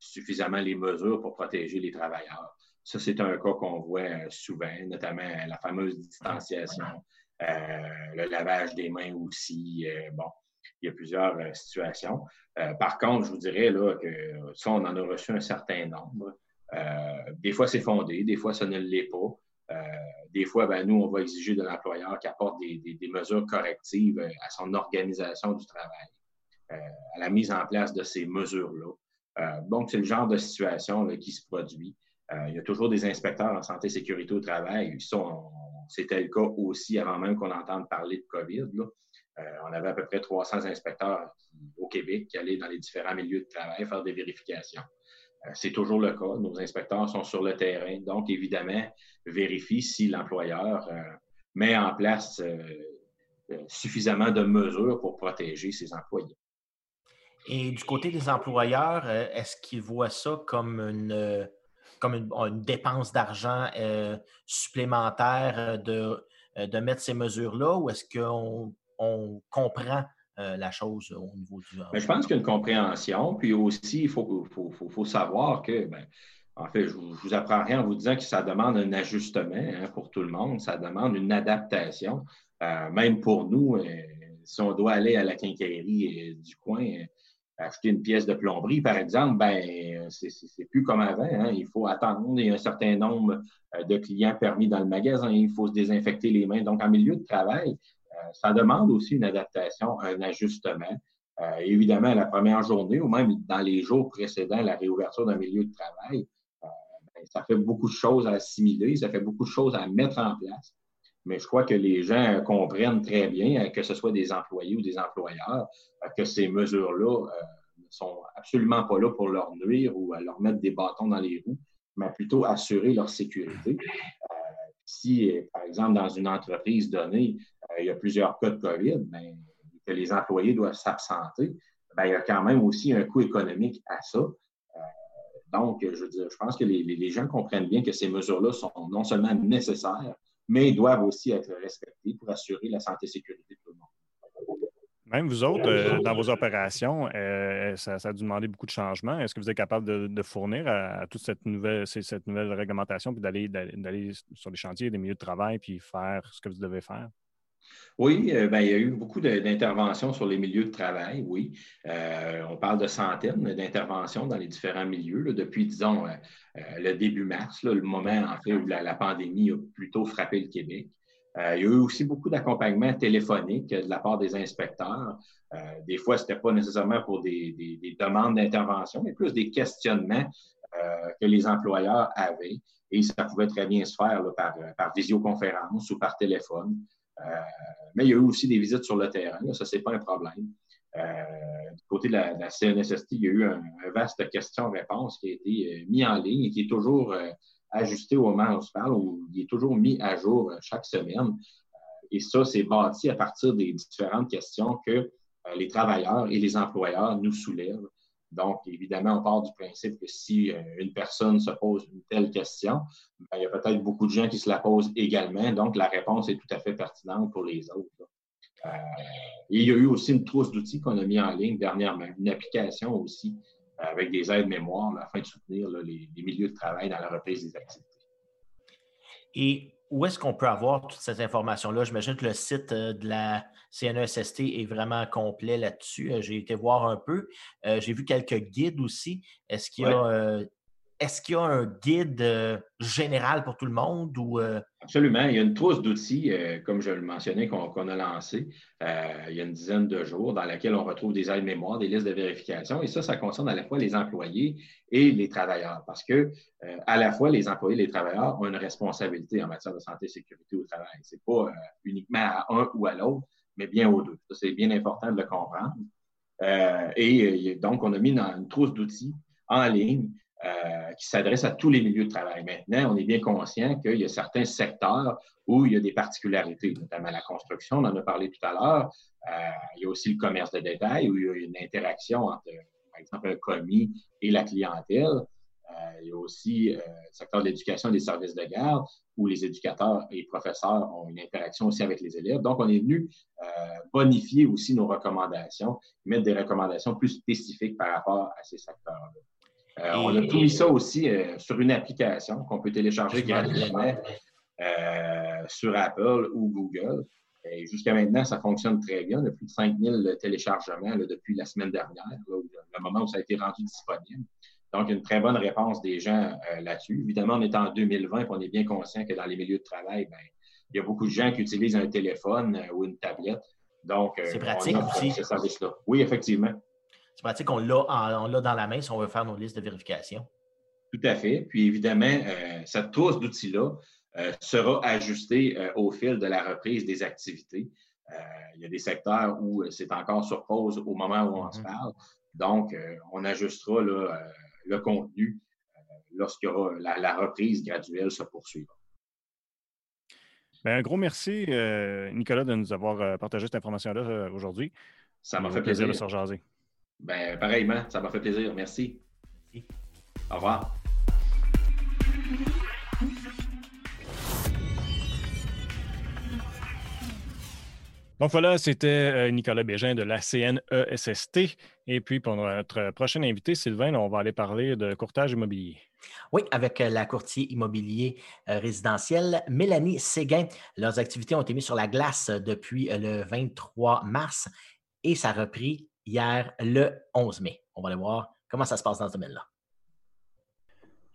[SPEAKER 3] suffisamment les mesures pour protéger les travailleurs. Ça, c'est un cas qu'on voit euh, souvent, notamment la fameuse distanciation, euh, le lavage des mains aussi. Euh, bon, il y a plusieurs situations. par contre, je vous dirais là, que ça, on en a reçu un certain nombre. des fois, c'est fondé, des fois, ça ne l'est pas. des fois, ben, nous, on va exiger de l'employeur qu'il apporte des, mesures correctives à son organisation du travail, à la mise en place de ces mesures-là. Euh, donc, c'est le genre de situation qui se produit. il y a toujours des inspecteurs en santé et sécurité au travail. C'était le cas aussi avant même qu'on entende parler de COVID. on avait à peu près 300 inspecteurs au Québec qui allaient dans les différents milieux de travail faire des vérifications. C'est toujours le cas. Nos inspecteurs sont sur le terrain, donc évidemment, vérifient si l'employeur met en place suffisamment de mesures pour protéger ses employés.
[SPEAKER 2] Et du côté des employeurs, euh, est-ce qu'ils voient ça comme une, comme une, dépense d'argent euh, supplémentaire euh, de, de mettre ces mesures-là ou est-ce qu'on on comprend la chose au niveau du.
[SPEAKER 3] Mais je pense qu'il y a une compréhension. Puis aussi, il faut, faut, faut, savoir que, ben, en fait, je ne vous apprends rien en vous disant que ça demande un ajustement hein, pour tout le monde. Ça demande une adaptation. même pour nous, si on doit aller à la quincaillerie du coin, acheter une pièce de plomberie, par exemple, ben c'est plus comme avant. Hein. Il faut attendre. Un certain nombre euh, de clients permis dans le magasin. Il faut se désinfecter les mains. Donc, en milieu de travail, euh, ça demande aussi une adaptation, un ajustement. Euh, évidemment, la première journée ou même dans les jours précédents la réouverture d'un milieu de travail, ben, ça fait beaucoup de choses à assimiler, ça fait beaucoup de choses à mettre en place. Mais je crois que les gens comprennent très bien, que ce soit des employés ou des employeurs, que ces mesures-là euh, ne sont absolument pas là pour leur nuire ou leur mettre des bâtons dans les roues, mais plutôt assurer leur sécurité. Euh, si, par exemple, dans une entreprise donnée, euh, il y a plusieurs cas de COVID, bien, que les employés doivent s'absenter, bien, il y a quand même aussi un coût économique à ça. donc, je, pense que les gens comprennent bien que ces mesures-là sont non seulement nécessaires, mais doivent aussi être respectées pour assurer la santé et sécurité de tout le monde.
[SPEAKER 1] Même vous autres, euh, dans vos opérations, euh, ça, a dû demander beaucoup de changements. Est-ce que vous êtes capable de, fournir à, toute cette nouvelle, cette nouvelle réglementation, puis d'aller sur les chantiers, des milieux de travail, puis faire ce que vous devez faire?
[SPEAKER 3] Oui, euh, ben, il y a eu beaucoup d'interventions sur les milieux de travail, oui. Euh, on parle de centaines d'interventions dans les différents milieux depuis, disons, euh, le début mars, le moment en fait où la, pandémie a plutôt frappé le Québec. il y a eu aussi beaucoup d'accompagnement téléphonique de la part des inspecteurs. des fois, ce n'était pas nécessairement pour des, demandes d'intervention, mais plus des questionnements que les employeurs avaient. Et ça pouvait très bien se faire par, par visioconférence ou par téléphone. Euh, mais il y a eu aussi des visites sur le terrain. ça, ce n'est pas un problème. Euh, du côté de la, CNSST, il y a eu un, vaste question-réponse qui a été euh, mis en ligne et qui est toujours ajusté au moment où on se parle, ou il est toujours mis à jour chaque semaine. et ça, c'est bâti à partir des différentes questions que les travailleurs et les employeurs nous soulèvent. Donc, évidemment, on part du principe que si euh, une personne se pose une telle question, ben, il y a peut-être beaucoup de gens qui se la posent également. Donc, la réponse est tout à fait pertinente pour les autres. Euh, il y a eu aussi une trousse d'outils qu'on a mis en ligne dernièrement, une application aussi avec des aides mémoire afin de soutenir les, les, milieux de travail dans la reprise des activités.
[SPEAKER 2] Et où est-ce qu'on peut avoir toutes ces informations-là? J'imagine que le site euh, de la CNESST est vraiment complet là-dessus. Euh, j'ai été voir un peu. Euh, j'ai vu quelques guides aussi. Est-ce qu'il y a est-ce qu'il y a un guide euh, général pour tout le monde? Ou, euh?
[SPEAKER 3] Absolument. Il y a une trousse d'outils, euh, comme je le mentionnais, qu'on a lancé il y a une dizaine de jours, dans laquelle on retrouve des aides mémoire, des listes de vérification. Et ça, ça concerne à la fois les employés et les travailleurs, parce que à la fois les employés et les travailleurs ont une responsabilité en matière de santé et sécurité au travail. Ce n'est pas uniquement à un ou à l'autre, mais bien aux deux. Ça, c'est bien important de le comprendre. et donc, on a mis dans une trousse d'outils en ligne euh, qui s'adresse à tous les milieux de travail. Maintenant, on est bien conscient qu'il y a certains secteurs où il y a des particularités, notamment la construction, on en a parlé tout à l'heure. Euh, il y a aussi le commerce de détail où il y a une interaction entre, par exemple, un commis et la clientèle. Euh, il y a aussi le secteur de l'éducation et des services de garde où les éducateurs et professeurs ont une interaction aussi avec les élèves. Donc, on est venu bonifier aussi nos recommandations, mettre des recommandations plus spécifiques par rapport à ces secteurs-là. Euh, on a tout mis ça aussi euh, sur une application qu'on peut télécharger gratuitement euh, sur Apple ou Google. Et jusqu'à maintenant, ça fonctionne très bien. On a plus de 5000 téléchargements depuis la semaine dernière, le moment où ça a été rendu disponible. Donc, une très bonne réponse des gens là-dessus. Évidemment, on est en 2020 et on est bien conscient que dans les milieux de travail, ben, il y a beaucoup de gens qui utilisent un téléphone ou une tablette. Donc,
[SPEAKER 2] c'est pratique aussi.
[SPEAKER 3] Ce service-là. Oui, effectivement.
[SPEAKER 2] C'est pratique qu'on l'a dans la main si on veut faire nos listes de vérification.
[SPEAKER 3] Tout à fait. Puis évidemment, euh, cette trousse d'outils-là euh, sera ajustée au fil de la reprise des activités. il y a des secteurs où c'est encore sur pause au moment où on se mm-hmm. parle. Donc, on ajustera le contenu lorsque la, la, reprise graduelle se poursuivra.
[SPEAKER 1] Ben, un gros merci, Nicolas, de nous avoir partagé cette information-là aujourd'hui.
[SPEAKER 3] Ça m'a fait plaisir.
[SPEAKER 1] de se rejaser.
[SPEAKER 3] Ben, pareillement, ça m'a fait plaisir. Merci. Au revoir.
[SPEAKER 1] Donc voilà, c'était euh, Nicolas Bégin de la CNESST. Et puis pour notre prochain invité, Sylvain, on va aller parler de courtage immobilier.
[SPEAKER 2] Oui, avec euh, la courtier immobilier euh, résidentiel Mélanie Séguin. Leurs activités ont été mises sur la glace depuis le 23 mars et ça a repris hier le 11 mai. On va aller voir comment ça se passe dans ce domaine-là.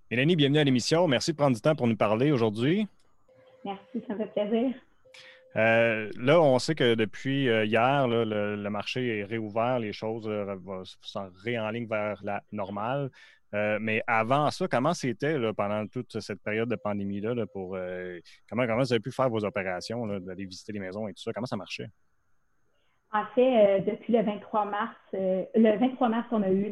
[SPEAKER 1] Mélanie, bienvenue à l'émission. Merci de prendre du temps pour nous parler aujourd'hui.
[SPEAKER 4] Merci, ça me fait plaisir.
[SPEAKER 1] Euh, là, on sait que depuis euh, hier, le, marché est réouvert, les choses euh, sont réenlignent vers la normale. mais avant ça, comment c'était pendant toute cette période de pandémie-là pour comment, comment vous avez pu faire vos opérations, d'aller visiter les maisons et tout ça? Comment ça marchait?
[SPEAKER 4] En fait, depuis le 23 mars, le 23 mars, on a eu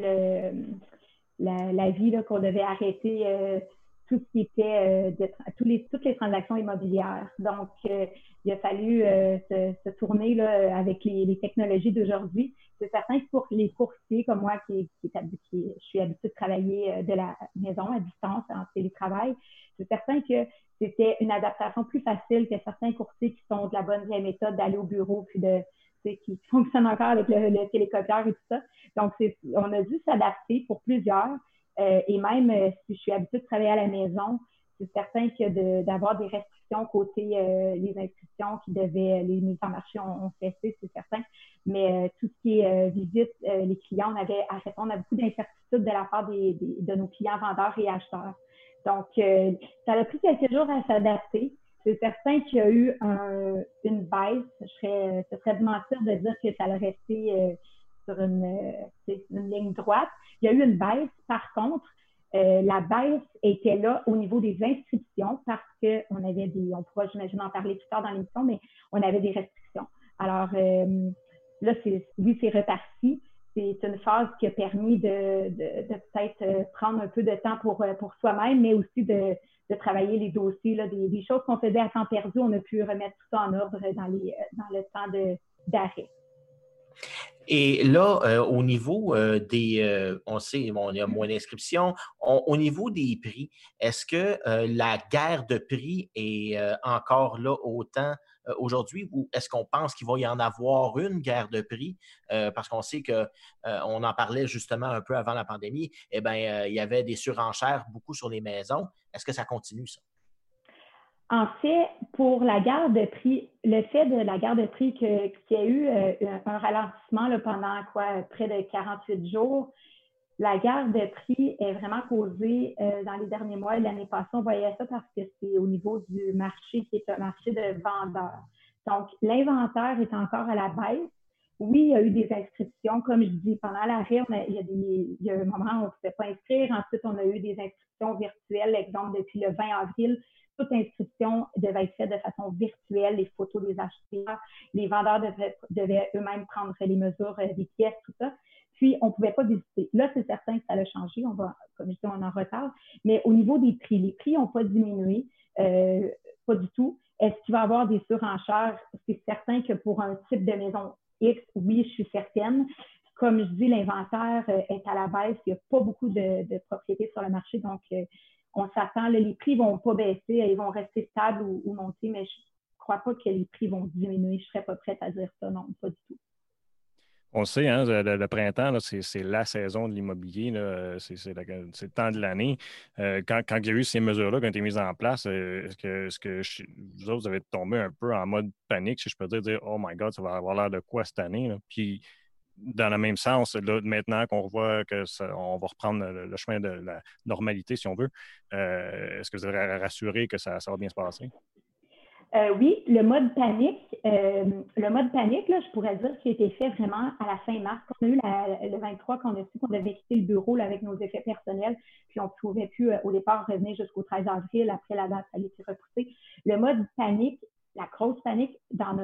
[SPEAKER 4] l'avis qu'on devait arrêter tout ce qui était euh, tous les, toutes les transactions immobilières. Donc, euh, il a fallu euh, se, tourner là, avec les, technologies d'aujourd'hui. C'est certain que pour les courtiers comme moi, qui, qui, je suis habituée de travailler de la maison à distance, en télétravail, c'est certain que c'était une adaptation plus facile que certains courtiers qui sont de la bonne vieille méthode d'aller au bureau puis de qui fonctionnent encore avec le, le et tout ça. Donc, on a dû s'adapter pour plusieurs. Euh, et même euh, si je suis habituée de travailler à la maison, c'est certain que d'avoir des restrictions côté euh, les inscriptions qui devaient, les mises en marché ont, cessé, c'est certain. Mais tout ce qui est visite, les clients, on avait à répondre à beaucoup d'incertitudes de la part de nos clients vendeurs et acheteurs. Donc, ça a pris quelques jours à s'adapter. C'est certain qu'il y a eu une baisse. Je serais, ce serait de mentir de dire que ça a resté sur une, une ligne droite. Il y a eu une baisse. Par contre, euh, la baisse était là au niveau des inscriptions parce qu'on avait des, on pourra, j'imagine, en parler plus tard dans l'émission, mais on avait des restrictions. Alors, euh, là, oui, c'est reparti. C'est une phase qui a permis de, peut-être euh, prendre un peu de temps pour, pour soi-même, mais aussi de, travailler les dossiers, là, des, choses qu'on faisait à temps perdu, on a pu remettre tout ça en ordre dans, les, dans le temps d'arrêt.
[SPEAKER 2] Et là, euh, au niveau euh, des, euh, on sait, on a moins d'inscriptions, au niveau des prix, est-ce que la guerre de prix est encore là autant aujourd'hui ou est-ce qu'on pense qu'il va y en avoir une guerre de prix? parce qu'on sait que, on en parlait justement un peu avant la pandémie, eh bien, il y avait des surenchères beaucoup sur les maisons. Est-ce que ça continue, ça?
[SPEAKER 4] En fait, pour la garde de prix, le fait de la garde de prix qu'il y a eu euh, un ralentissement pendant quoi, près de 48 jours, la garde de prix est vraiment causée euh, dans les derniers mois. L'année passée, on voyait ça parce que c'est au niveau du marché qui est un marché de vendeurs. Donc, l'inventaire est encore à la baisse. Oui, il y a eu des inscriptions. Comme je dis, pendant l'arrêt, il, y a il y a un moment où on ne pouvait pas inscrire. Ensuite, on a eu des inscriptions virtuelles, exemple, depuis le 20 avril toute inscription devait être faite de façon virtuelle, les photos des acheteurs, les vendeurs devaient, eux-mêmes prendre les mesures euh, des pièces, tout ça. Puis, on ne pouvait pas visiter. Là, c'est certain que ça a changé. On va, comme je dis, on en retard. Mais au niveau des prix, les prix n'ont pas diminué, euh, pas du tout. Est-ce qu'il va y avoir des surenchères? C'est certain que pour un type de maison X, oui, je suis certaine. Comme je dis, l'inventaire euh, est à la baisse. Il n'y a pas beaucoup de, propriétés sur le marché. Donc, on s'attend, les prix ne vont pas baisser, ils vont rester stables ou, monter, mais je ne crois pas que les prix vont diminuer. Je ne serais pas prête à dire ça, non, pas du tout.
[SPEAKER 1] On sait, hein, le, printemps, c'est la saison de l'immobilier, c'est le temps de l'année. Euh, quand, il y a eu ces mesures-là qui ont été mises en place, euh, est-ce que, est que vous autres, vous avez tombé un peu en mode panique, si je peux dire, dire Oh my God, ça va avoir l'air de quoi cette année? Puis dans le même sens, là, maintenant qu'on voit qu'on va reprendre le, chemin de la normalité, si on veut, euh, est-ce que vous êtes rassuré que ça, va bien se passer?
[SPEAKER 4] Euh, oui, le mode panique, euh, le mode panique, là, je pourrais dire qu'il a été fait vraiment à la fin mars. On a eu le 23, quand on a su qu'on devait quitter le bureau avec nos effets personnels, puis on ne pouvait plus au départ revenir jusqu'au 13 avril, après la date, ça allait été repoussé. Le mode panique, la grosse panique dans,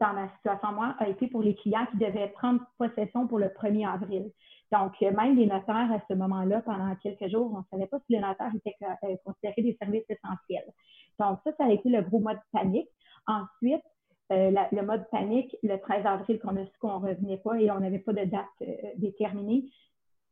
[SPEAKER 4] dans ma situation, moi, a été pour les clients qui devaient prendre possession pour le 1er avril. Donc, même les notaires, à ce moment-là, pendant quelques jours, on ne savait pas si les notaires étaient considérés des services essentiels. Donc, ça, ça a été le gros mode panique. Ensuite, euh, le mode panique, le 13 avril, qu'on ne revenait pas et on n'avait pas de date euh, déterminée.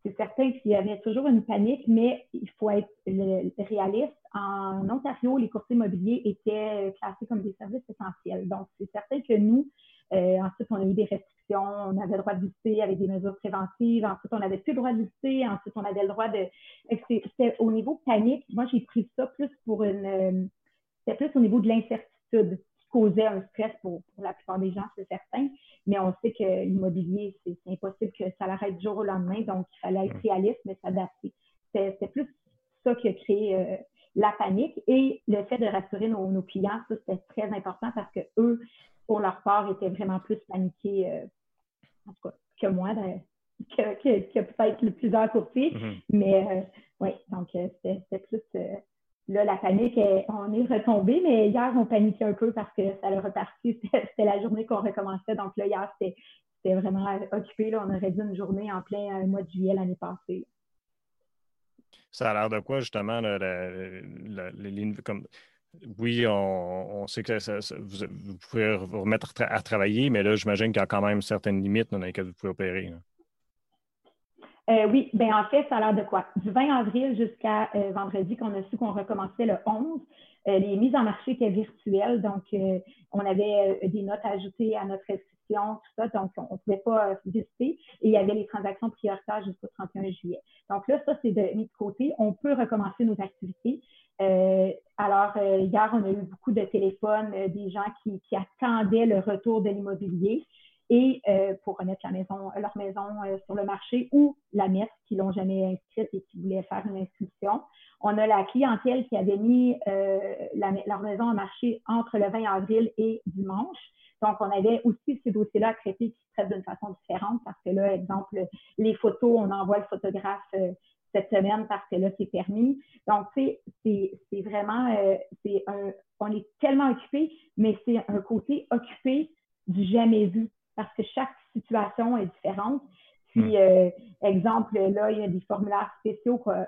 [SPEAKER 4] C'est certain qu'il y avait toujours une panique, mais il faut être réaliste. En Ontario, les courtiers immobiliers étaient classés comme des services essentiels. Donc, c'est certain que nous, euh, ensuite, on a eu des restrictions. On avait le droit de avec des mesures préventives. Ensuite, on n'avait plus le droit de. Ensuite, on avait le droit de. C'était au niveau panique. Moi, j'ai pris ça plus pour une c'était plus au niveau de l'incertitude qui causait un stress pour, la plupart des gens, c'est certain. Mais on sait que l'immobilier, c'est impossible que ça l'arrête du jour au lendemain. Donc, il fallait être réaliste, mais s'adapter. C'était plus ça qui a créé euh, la panique. Et le fait de rassurer nos, clients, ça, c'était très important parce que eux, pour leur part, étaient vraiment plus paniqués, euh, en tout cas, que moi, que, que, peut-être plusieurs courtiers. Mm-hmm. Mais euh, oui, donc c'était plus Là, la panique, on est retombé, mais hier, on paniquait un peu parce que ça a reparti. C'était la journée qu'on recommençait. Donc là, hier, c'était vraiment occupé. Là. On aurait dit une journée en plein euh, mois de juillet l'année passée.
[SPEAKER 1] Ça a l'air de quoi, justement, comme... Oui, on, sait que vous, pouvez vous remettre à travailler, mais là, j'imagine qu'il y a quand même certaines limites dans lesquelles vous pouvez opérer.
[SPEAKER 4] Euh, oui, ben en fait, ça a l'air de quoi? Du 20 avril jusqu'à euh, vendredi, qu'on a su qu'on recommençait le 11, euh, les mises en marché étaient virtuelles, donc on avait des notes ajoutées à notre inscription, tout ça, donc on ne pouvait pas visiter. Et il y avait les transactions prioritaires jusqu'au 31 juillet. Donc là, ça, c'est de, mis de côté. On peut recommencer nos activités. alors, hier, on a eu beaucoup de téléphones, des gens qui, qui attendaient le retour de l'immobilier et euh, pour remettre la maison, leur maison euh, sur le marché ou la mettre qui l'ont jamais inscrite et qui voulaient faire une inscription. On a la clientèle qui avait mis euh, leur maison en marché entre le 20 avril et dimanche. Donc, on avait aussi ces dossiers-là à traiter qui se traitent d'une façon différente parce que là, exemple, les photos, on envoie le photographe cette semaine parce que là, c'est permis. Donc, c'est vraiment, c'est un, on est tellement occupé, mais c'est un côté occupé du jamais vu parce que chaque situation est différente. Puis, hmm. euh, exemple, là, il y a des formulaires spéciaux euh,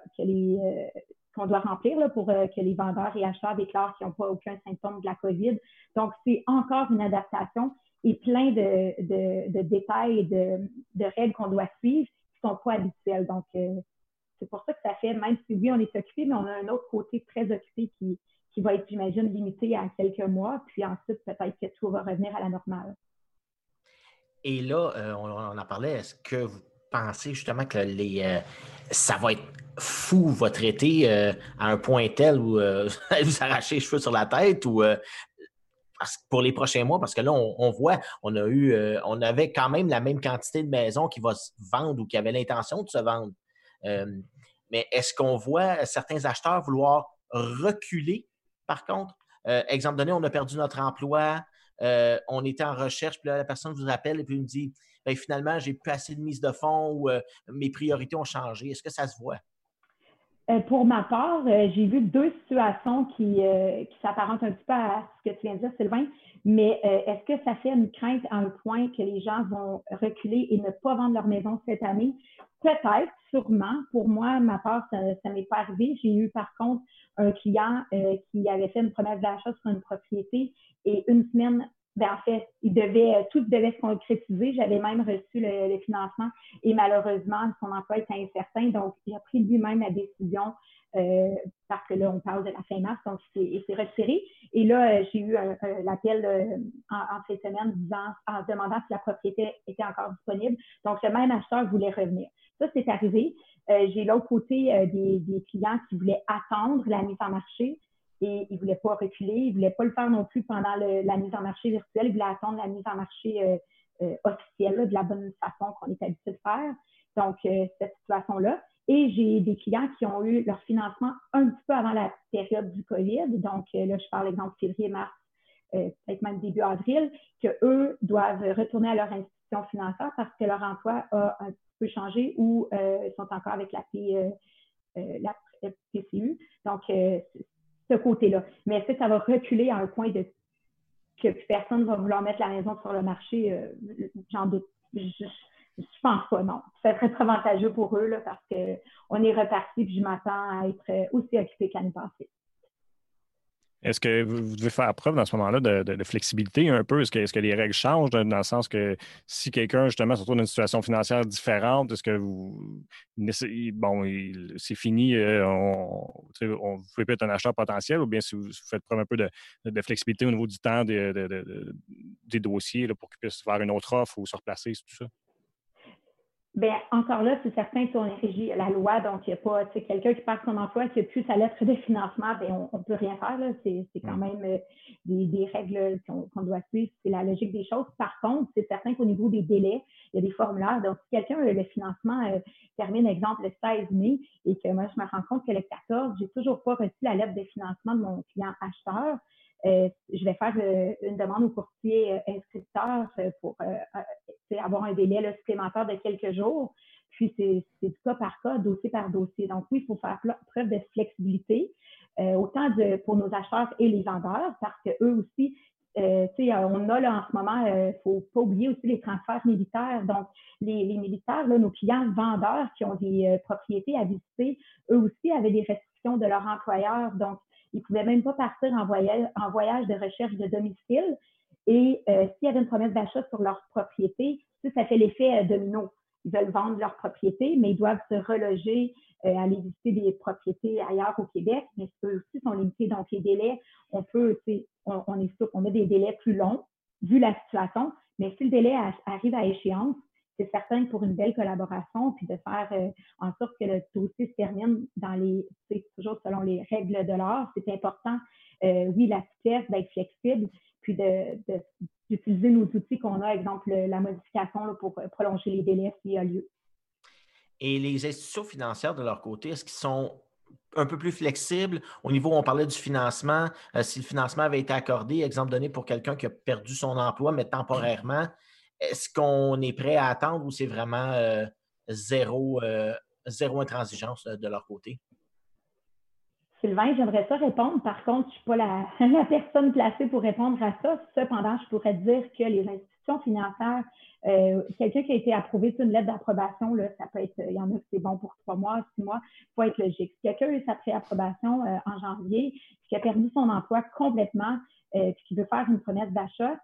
[SPEAKER 4] qu'on doit remplir pour euh, que les vendeurs et acheteurs déclarent qu'ils n'ont pas aucun symptôme de la COVID. Donc, c'est encore une adaptation et plein de, détails et de, règles qu'on doit suivre qui ne sont pas habituelles. Donc, c'est pour ça que ça fait, même si oui, on est occupé, mais on a un autre côté très occupé qui, qui va être, j'imagine, limité à quelques mois. Puis ensuite, peut-être que tout va revenir à la normale.
[SPEAKER 2] Et là, euh, on, en parlait, est-ce que vous pensez justement que les, euh, ça va être fou votre été euh, à un point tel où vous arrachez les cheveux sur la tête ou pour les prochains mois, parce que là, on, voit, on a eu, on avait quand même la même quantité de maisons qui va se vendre ou qui avaient l'intention de se vendre. mais est-ce qu'on voit certains acheteurs vouloir reculer, par contre? exemple donné, on a perdu notre emploi, euh, on était en recherche, puis là, la personne vous appelle et puis me dit ben, finalement, j'ai plus assez de mise de fonds ou euh, mes priorités ont changé. Est-ce que ça se voit?
[SPEAKER 4] Euh, pour ma part, j'ai vu deux situations qui, qui s'apparentent un petit peu à ce que tu viens de dire, Sylvain. Mais est-ce que ça fait une crainte à un point que les gens vont reculer et ne pas vendre leur maison cette année? Peut-être, sûrement. Pour moi, ma part, ça ne m'est pas arrivé. J'ai eu par contre un client qui avait fait une promesse d'achat sur une propriété et une semaine, ben, en fait, il devait, tout devait se concrétiser. J'avais même reçu le, financement et malheureusement, son emploi était incertain. Donc, il a pris lui-même la décision euh, parce que là, on parle de la fin mars, donc il s'est retiré. Et là, euh, j'ai eu l'appel euh, en, cette semaine disant, en demandant si la propriété était encore disponible. Donc, le même acheteur voulait revenir. Ça, c'est arrivé. j'ai l'autre côté des, des, clients qui voulaient attendre la mise en marché et il ne voulait pas reculer, il ne voulait pas le faire non plus pendant la mise en marché virtuelle, il voulait attendre la mise en marché euh, euh, officielle de la bonne façon qu'on est habitué de faire. Donc, euh, cette situation-là. Et j'ai des clients qui ont eu leur financement un petit peu avant la période du COVID. Donc, là, je parle exemple février, mars peut-être même début avril, qu'eux doivent retourner à leur institution financière parce que leur emploi a un peu changé ou ils sont encore avec la, la PCU. Donc, ce côté-là. Mais est-ce que ça va reculer à un point de que personne ne va vouloir mettre la maison sur le marché? J'en doute. Je pense pas, non. Ça serait très avantageux pour eux là, parce qu'on est reparti et je m'attends à être aussi occupée qu'année passée.
[SPEAKER 1] Est-ce que vous devez faire preuve dans ce moment-là de, flexibilité un peu? Est-ce que, que, les règles changent dans le sens que si quelqu'un, justement, se retrouve dans une situation financière différente, est-ce que vous. Bon, c'est fini, euh, on, on, vous pouvez être un acheteur potentiel ou bien si vous, faites preuve un peu de, flexibilité au niveau du temps des, des dossiers pour qu'ils puissent faire une autre offre ou se replacer, tout ça?
[SPEAKER 4] Bien, encore là, c'est certain qu'on est régi à la loi, donc il n'y a pas, quelqu'un qui perd son emploi, qui n'a plus sa lettre de financement, bien, on ne peut rien faire. C'est quand mm. même euh, des, règles qu'on doit suivre, c'est la logique des choses. Par contre, c'est certain qu'au niveau des délais, il y a des formulaires. Donc, si quelqu'un, le financement euh, termine, exemple, le 16 mai, et que moi, je me rends compte que le 14, j'ai toujours pas reçu la lettre de financement de mon client acheteur, euh, je vais faire euh, une demande au courtier euh, inscripteur pour avoir un délai supplémentaire de quelques jours. Puis, c'est du cas par cas, dossier par dossier. Donc, oui, il faut faire preuve de flexibilité, autant de, pour nos acheteurs et les vendeurs, parce qu'eux aussi, on a là en ce moment, il ne faut pas oublier aussi les transferts militaires. Donc, les, les militaires, là, nos clients vendeurs qui ont des propriétés à visiter, eux aussi avaient des restrictions de leur employeur. Donc, ils ne pouvaient même pas partir en voyage, de recherche de domicile. Et euh, s'il y avait une promesse d'achat sur leur propriété, ça, fait l'effet euh, domino. Ils veulent vendre leur propriété, mais ils doivent se reloger, euh, aller visiter des propriétés ailleurs au Québec, mais eux sont limités. Donc, les délais, on peut, on est sûr qu'on a des délais plus longs vu la situation, mais si le délai arrive à échéance, c'est certain pour une belle collaboration, puis de faire euh, en sorte que le dossier se termine dans les, toujours selon les règles de l'art. C'est important, euh, oui, la vitesse, d'être flexible, puis d'utiliser nos outils qu'on a, exemple la modification pour prolonger les délais s'il y a lieu.
[SPEAKER 2] Et les institutions financières de leur côté, est-ce qu'ils sont un peu plus flexibles? Au niveau où on parlait du financement? Euh, si le financement avait été accordé, exemple donné pour quelqu'un qui a perdu son emploi, mais temporairement, est-ce qu'on est prêt à attendre ou c'est vraiment euh, zéro, euh, zéro intransigeance euh, de leur côté?
[SPEAKER 4] Sylvain, j'aimerais ça répondre. Par contre, je ne suis pas la, personne placée pour répondre à ça. Cependant, je pourrais dire que les institutions financières, quelqu'un qui a été approuvé sur une lettre d'approbation, ça peut être, il y en a qui c'est bon pour trois mois, six mois, il faut être logique. Si quelqu'un a eu sa préapprobation en janvier, qui a perdu son emploi complètement, puis qui veut faire une promesse d'achat,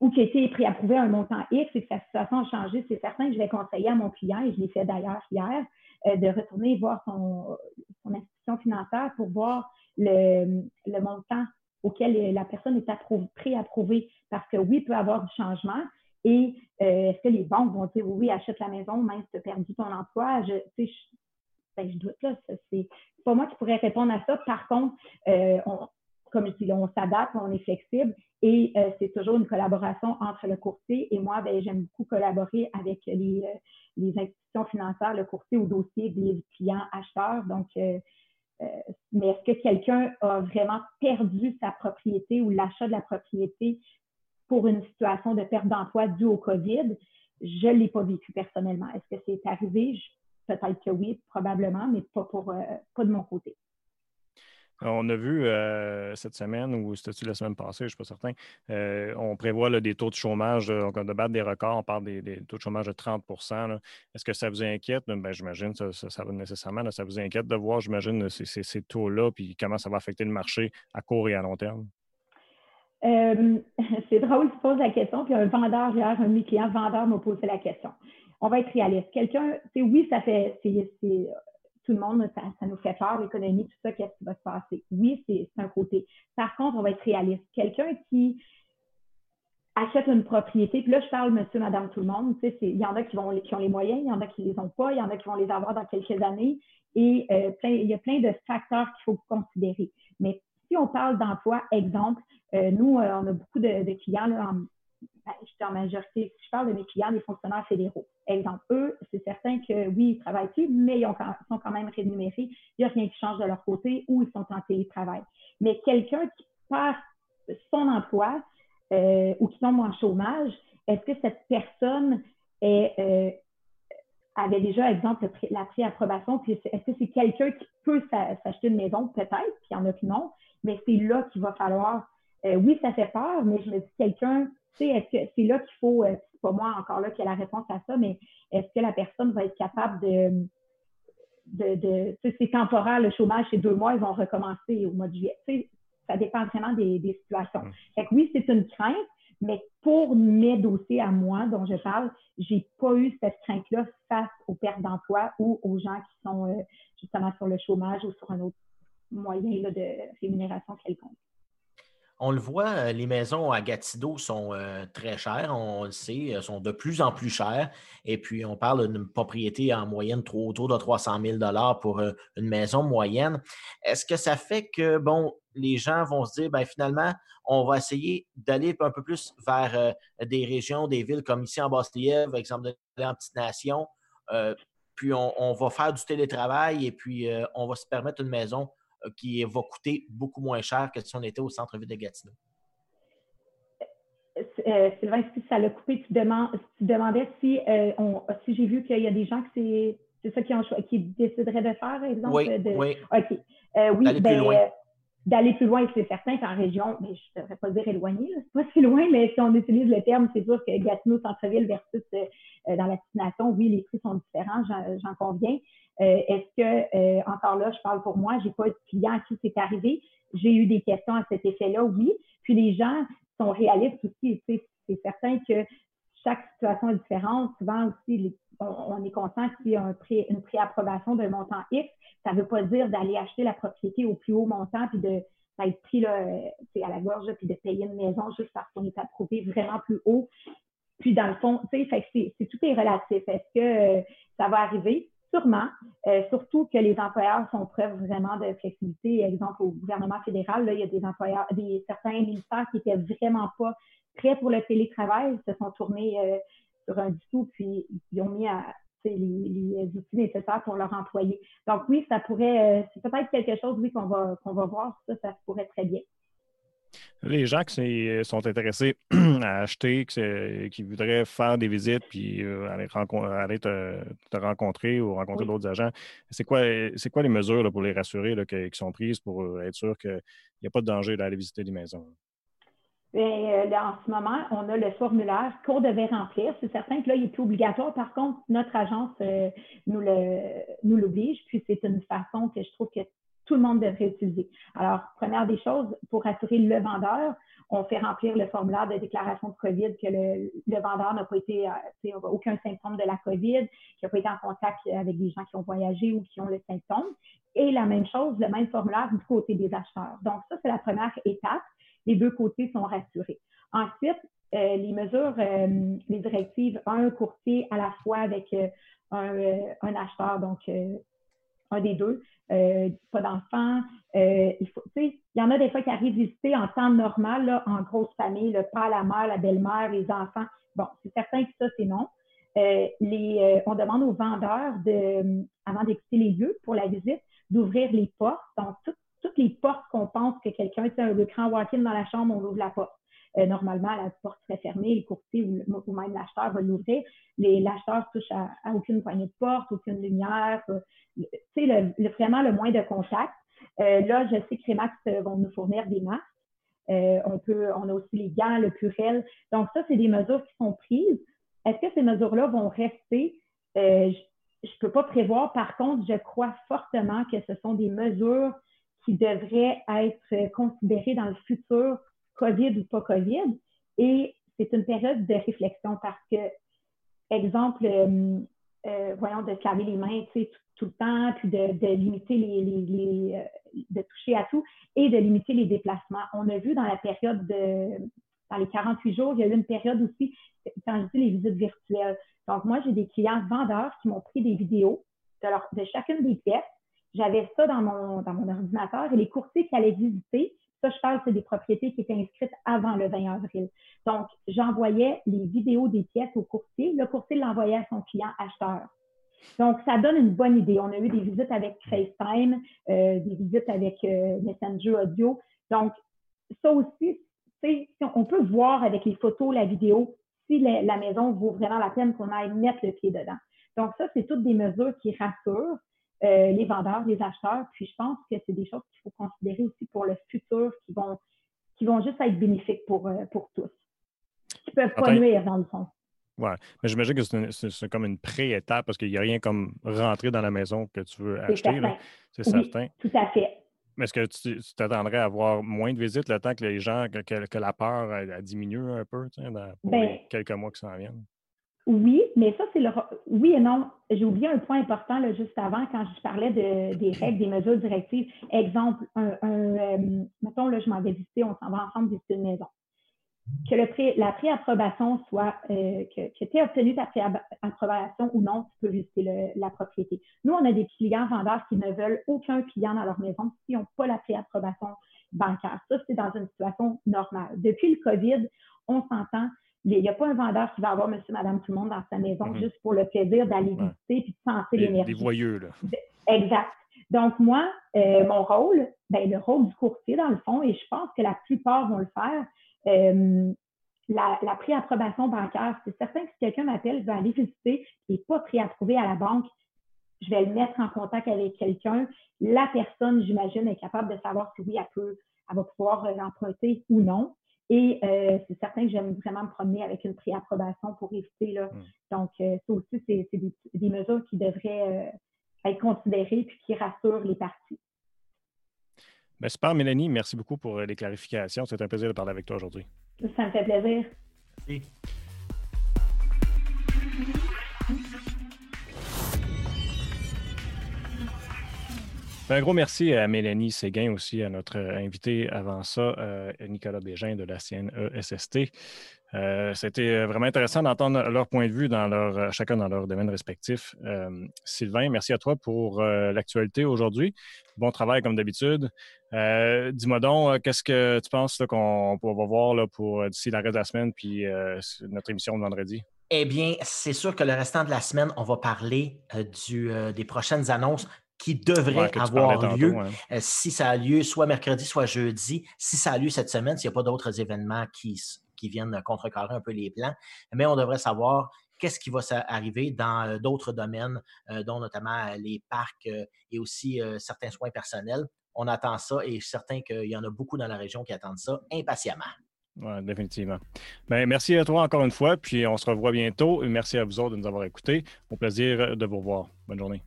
[SPEAKER 4] ou qui a été préapprouvé à un montant X et que sa situation a changé, c'est certain que je vais conseiller à mon client, et je l'ai fait d'ailleurs hier, euh, de retourner voir son, institution financière pour voir le, montant auquel la personne est préapprouvée. Parce que oui, il peut y avoir du changement. Et euh, est-ce que les banques vont dire oui, achète la maison, même si tu as perdu ton emploi? Je, je, ben, je doute là. C'est pas moi qui pourrais répondre à ça. Par contre, euh, on, comme je dis, on s'adapte, on est flexible et euh, c'est toujours une collaboration entre le courtier et moi, ben, j'aime beaucoup collaborer avec les, euh, institutions financières, le courtier au dossier des clients acheteurs. Donc, euh, mais est-ce que quelqu'un a vraiment perdu sa propriété ou l'achat de la propriété pour une situation de perte d'emploi due au COVID? Je ne l'ai pas vécu personnellement. Est-ce que c'est arrivé? Peut-être que oui, probablement, mais pas, pour, pas de mon côté.
[SPEAKER 1] On a vu euh, cette semaine, ou c'était-tu la semaine passée, je ne suis pas certain, euh, on prévoit des taux de chômage, on de battre des records, on parle des, taux de chômage de 30% Est-ce que ça vous inquiète? Ben, j'imagine ça, ça, va nécessairement, ça vous inquiète de voir, j'imagine, ces, ces, taux-là, puis comment ça va affecter le marché à court et à long terme?
[SPEAKER 4] Euh, c'est drôle, tu poses la question, puis un vendeur, hier, un de mes clients vendeur m'a posé la question. On va être réaliste. Quelqu'un, oui, ça fait, tout le monde, ça, nous fait peur, l'économie, tout ça, qu'est-ce qui va se passer? Oui, c'est un côté. Par contre, on va être réaliste. Quelqu'un qui achète une propriété, puis là, je parle monsieur, madame, tout le monde, il y en a qui, vont, qui ont les moyens, il y en a qui ne les ont pas, il y en a qui vont les avoir dans quelques années, et euh, il y a plein de facteurs qu'il faut considérer. Mais si on parle d'emploi, exemple, euh, nous, euh, on a beaucoup de, clients en, ben, je en majorité, je parle de mes clients, des fonctionnaires fédéraux. Exemple, eux, c'est certain que oui, ils travaillent plus, mais ils sont quand même rémunérés. Il n'y a rien qui change de leur côté ou ils sont en télétravail. Mais quelqu'un qui part son emploi ou qui tombe en chômage, est-ce que cette personne est, avait déjà, exemple, la préapprobation, puis est-ce que c'est quelqu'un qui peut s'acheter une maison? Peut-être, puis il y en a qui non, mais c'est là qu'il va falloir. oui, ça fait peur, mais je me dis, quelqu'un est-ce que c'est là qu'il faut, euh, c'est pas moi encore là qui a la réponse à ça, mais est-ce que la personne va être capable de, de, de c'est temporaire, le chômage, c'est deux mois, ils vont recommencer au mois de juillet. ça dépend vraiment des, situations. Mmh. Fait que oui, c'est une crainte, mais pour mes dossiers à moi dont je parle, j'ai pas eu cette crainte-là face aux pertes d'emploi ou aux gens qui sont euh, justement sur le chômage ou sur un autre moyen là, de rémunération quelconque.
[SPEAKER 2] On le voit, euh, les maisons à Gatineau sont euh, très chères, on le sait, sont de plus en plus chères. Et puis, on parle d'une propriété en moyenne autour de 300 000 pour euh, une maison moyenne. Est-ce que ça fait que, bon, les gens vont se dire, ben finalement, on va essayer d'aller un peu plus vers des régions, des villes comme ici en Basse-Lièvre, exemple, en Petite Nation, puis on, va faire du télétravail et puis on va se permettre une maison qui va coûter beaucoup moins cher que si on était au centre-ville de Gatineau.
[SPEAKER 4] Euh, euh, Sylvain, si ça l'a coupé, tu, demandais si, si j'ai vu qu'il y a des gens que c'est ça qui, ont, qui décideraient de faire, exemple?
[SPEAKER 2] Oui,
[SPEAKER 4] oui. OK. oui, D'aller plus ben, loin. D'aller plus loin, c'est certain qu'en région, mais je ne devrais pas dire éloigné, c'est pas si loin, mais si on utilise le terme, c'est sûr que Gatineau, centre-ville versus dans la destination, oui, les prix sont différents, j'en conviens. Euh, est-ce que, euh, encore là, je parle pour moi, j'ai pas de client à qui c'est arrivé. J'ai eu des questions à cet effet-là, oui. Puis les gens sont réalistes aussi. C'est certain que chaque situation est différente. Souvent aussi, on, est conscient qu'il y a un une préapprobation d'un montant X. Ça ne veut pas dire d'aller acheter la propriété au plus haut montant puis de d'être pris à la gorge puis de payer une maison juste parce qu'on est approuvé vraiment plus haut. Puis dans le fond, tu sais, c'est tout est relatif. Est-ce que euh, ça va arriver? Sûrement, euh, surtout que les employeurs font preuve vraiment de flexibilité. Exemple, au gouvernement fédéral, là, il y a des employeurs, des certains ministères qui étaient vraiment pas prêts pour le télétravail, se sont tournés euh, sur un dessous, puis ils ont mis à, les, les, outils nécessaires pour leurs employés. Donc oui, ça pourrait, euh, c'est peut-être quelque chose, oui, qu'on va, qu'on va voir, ça, ça pourrait très bien.
[SPEAKER 1] Les gens qui sont intéressés à acheter, qui, voudraient faire des visites puis euh, aller, te, rencontrer ou rencontrer d'autres agents, c'est quoi, quoi les mesures pour les rassurer qui, sont prises pour euh, être sûr qu'il n'y a pas de danger d'aller visiter des maisons?
[SPEAKER 4] Bien, euh, en ce moment, on a le formulaire qu'on devait remplir. C'est certain que là, il est plus obligatoire. Par contre, notre agence nous l'oblige. Puis c'est une façon que je trouve que tout le monde devrait utiliser. Alors, première des choses, pour assurer le vendeur, on fait remplir le formulaire de déclaration de COVID que le, vendeur n'a pas été, euh, aucun symptôme de la COVID, qu'il n'a pas été en contact avec des gens qui ont voyagé ou qui ont le symptôme. Et la même chose, le même formulaire du côté des acheteurs. Donc, ça, c'est la première étape. Les deux côtés sont rassurés. Ensuite, euh, les mesures, euh, les directives, un courtier à la fois avec un, un, acheteur, donc un des deux, euh, pas d'enfants. Euh, il il y en a des fois qui arrivent visiter en temps normal, là, en grosse famille, le père, la mère, la belle-mère, les enfants. Bon, c'est certain que ça, c'est non. Euh, on demande aux vendeurs, de, avant d'écouter les lieux pour la visite, d'ouvrir les portes. Donc, toutes les portes qu'on pense que quelqu'un, c'est un grand walk-in dans la chambre, on ouvre la porte. Euh, normalement, la porte serait fermée, le courtier ou, même l'acheteur va l'ouvrir. L'acheteur touche à, aucune poignée de porte, aucune lumière. Tu sais, vraiment le moins de contact. Euh, là, je sais que Rémax euh, vont nous fournir des masques. on, peut, on a aussi les gants, le purel. Donc, ça, c'est des mesures qui sont prises. Est-ce que ces mesures-là vont rester? je ne peux pas prévoir. Par contre, je crois fortement que ce sont des mesures qui devraient être considérées dans le futur COVID ou pas COVID. Et c'est une période de réflexion parce que, exemple, euh, euh, voyons, de se laver les mains tout, tout, le temps, puis de, limiter les, euh, de toucher à tout et de limiter les déplacements. On a vu dans la période de, dans les 48 jours, il y a eu une période aussi, quand je dis les visites virtuelles. Donc, moi, j'ai des clients vendeurs qui m'ont pris des vidéos de chacune des pièces. J'avais ça dans mon, dans mon ordinateur et les courtiers qui allaient visiter ça, je parle, c'est des propriétés qui étaient inscrites avant le 20 avril. Donc, j'envoyais les vidéos des pièces au courtier. Le courtier l'envoyait à son client acheteur. Donc, ça donne une bonne idée. On a eu des visites avec FaceTime, euh, des visites avec euh, Messenger Audio. Donc, ça aussi, on peut voir avec les photos, la vidéo, si la, maison vaut vraiment la peine qu'on aille mettre le pied dedans. Donc, ça, c'est toutes des mesures qui rassurent euh, les vendeurs, les acheteurs. Puis, je pense que c'est des choses qu'il faut considérer aussi pour le futur qui vont, qui vont juste être bénéfiques pour, euh, pour tous, qui peuvent pas nuire dans le fond.
[SPEAKER 1] Oui, mais j'imagine que c'est comme une pré-étape parce qu'il n'y a rien comme rentrer dans la maison que tu veux acheter. C'est certain.
[SPEAKER 4] Tout à fait.
[SPEAKER 1] Mais est-ce que tu t'attendrais à avoir moins de visites le temps que les gens, que, la peur a, diminué un peu dans, pour ben quelques mois qui s'en viennent?
[SPEAKER 4] Oui, mais ça, c'est le. Oui et non. J'ai oublié un point important là, juste avant quand je parlais de, des règles, des mesures directives. Exemple, un, euh, mettons, là, je m'en vais visiter, on s'en va ensemble visiter une maison que le pré, la préapprobation soit, euh, que, que tu aies obtenu ta préapprobation ou non, tu peux visiter la propriété. Nous, on a des clients vendeurs qui ne veulent aucun client dans leur maison s'ils n'ont pas la préapprobation bancaire. Ça, c'est dans une situation normale. Depuis le COVID, on s'entend, il n'y a pas un vendeur qui va avoir monsieur, madame, tout le monde dans sa maison mm-hmm. juste pour le plaisir d'aller visiter et de sentir l'énergie.
[SPEAKER 1] Des voyeux, là.
[SPEAKER 4] Exact. Donc, moi, euh, mon rôle, ben, le rôle du courtier, dans le fond, et je pense que la plupart vont le faire, euh, la, la préapprobation bancaire, c'est certain que si quelqu'un m'appelle, je vais aller visiter, il n'est pas préapprouvé à la banque, je vais le mettre en contact avec quelqu'un. La personne, j'imagine, est capable de savoir si oui, elle peut, elle va pouvoir euh, l'emprunter ou non. Et euh, c'est certain que j'aime vraiment me promener avec une préapprobation pour éviter. Là. Hmm. Donc, ça aussi, c'est des, mesures qui devraient être considérées puis qui rassurent les parties.
[SPEAKER 1] Ben, super, Mélanie. Merci beaucoup pour euh, les clarifications. C'est un plaisir de parler avec toi aujourd'hui.
[SPEAKER 4] Ça me fait plaisir. Merci.
[SPEAKER 1] Un gros merci à Mélanie Séguin, aussi à notre invité avant ça, euh, Nicolas Bégin de la CNESST. Euh, C'était vraiment intéressant d'entendre leur point de vue dans leur, chacun dans leur domaine respectif. Euh, Sylvain, merci à toi pour euh, l'actualité aujourd'hui. Bon travail comme d'habitude. Euh, dis-moi donc, qu'est-ce que tu penses qu'on va voir là, pour d'ici la reste de la semaine puis notre émission de vendredi?
[SPEAKER 2] Eh bien, c'est sûr que le restant de la semaine, on va parler des prochaines annonces qui devraient avoir lieu. si ça a lieu soit mercredi, soit jeudi, si ça a lieu cette semaine, s'il n'y a pas d'autres événements qui, qui viennent contrecarrer un peu les plans. Mais on devrait savoir qu'est-ce qui va arriver dans euh, d'autres domaines, euh, dont notamment euh, les parcs et aussi certains soins personnels. On attend ça et je suis certain qu'il y en a beaucoup dans la région qui attendent ça impatiemment.
[SPEAKER 1] Oui, définitivement. Bien, merci à toi encore une fois, puis on se revoit bientôt. Merci à vous autres de nous avoir écoutés. Au plaisir de vous revoir. Bonne journée.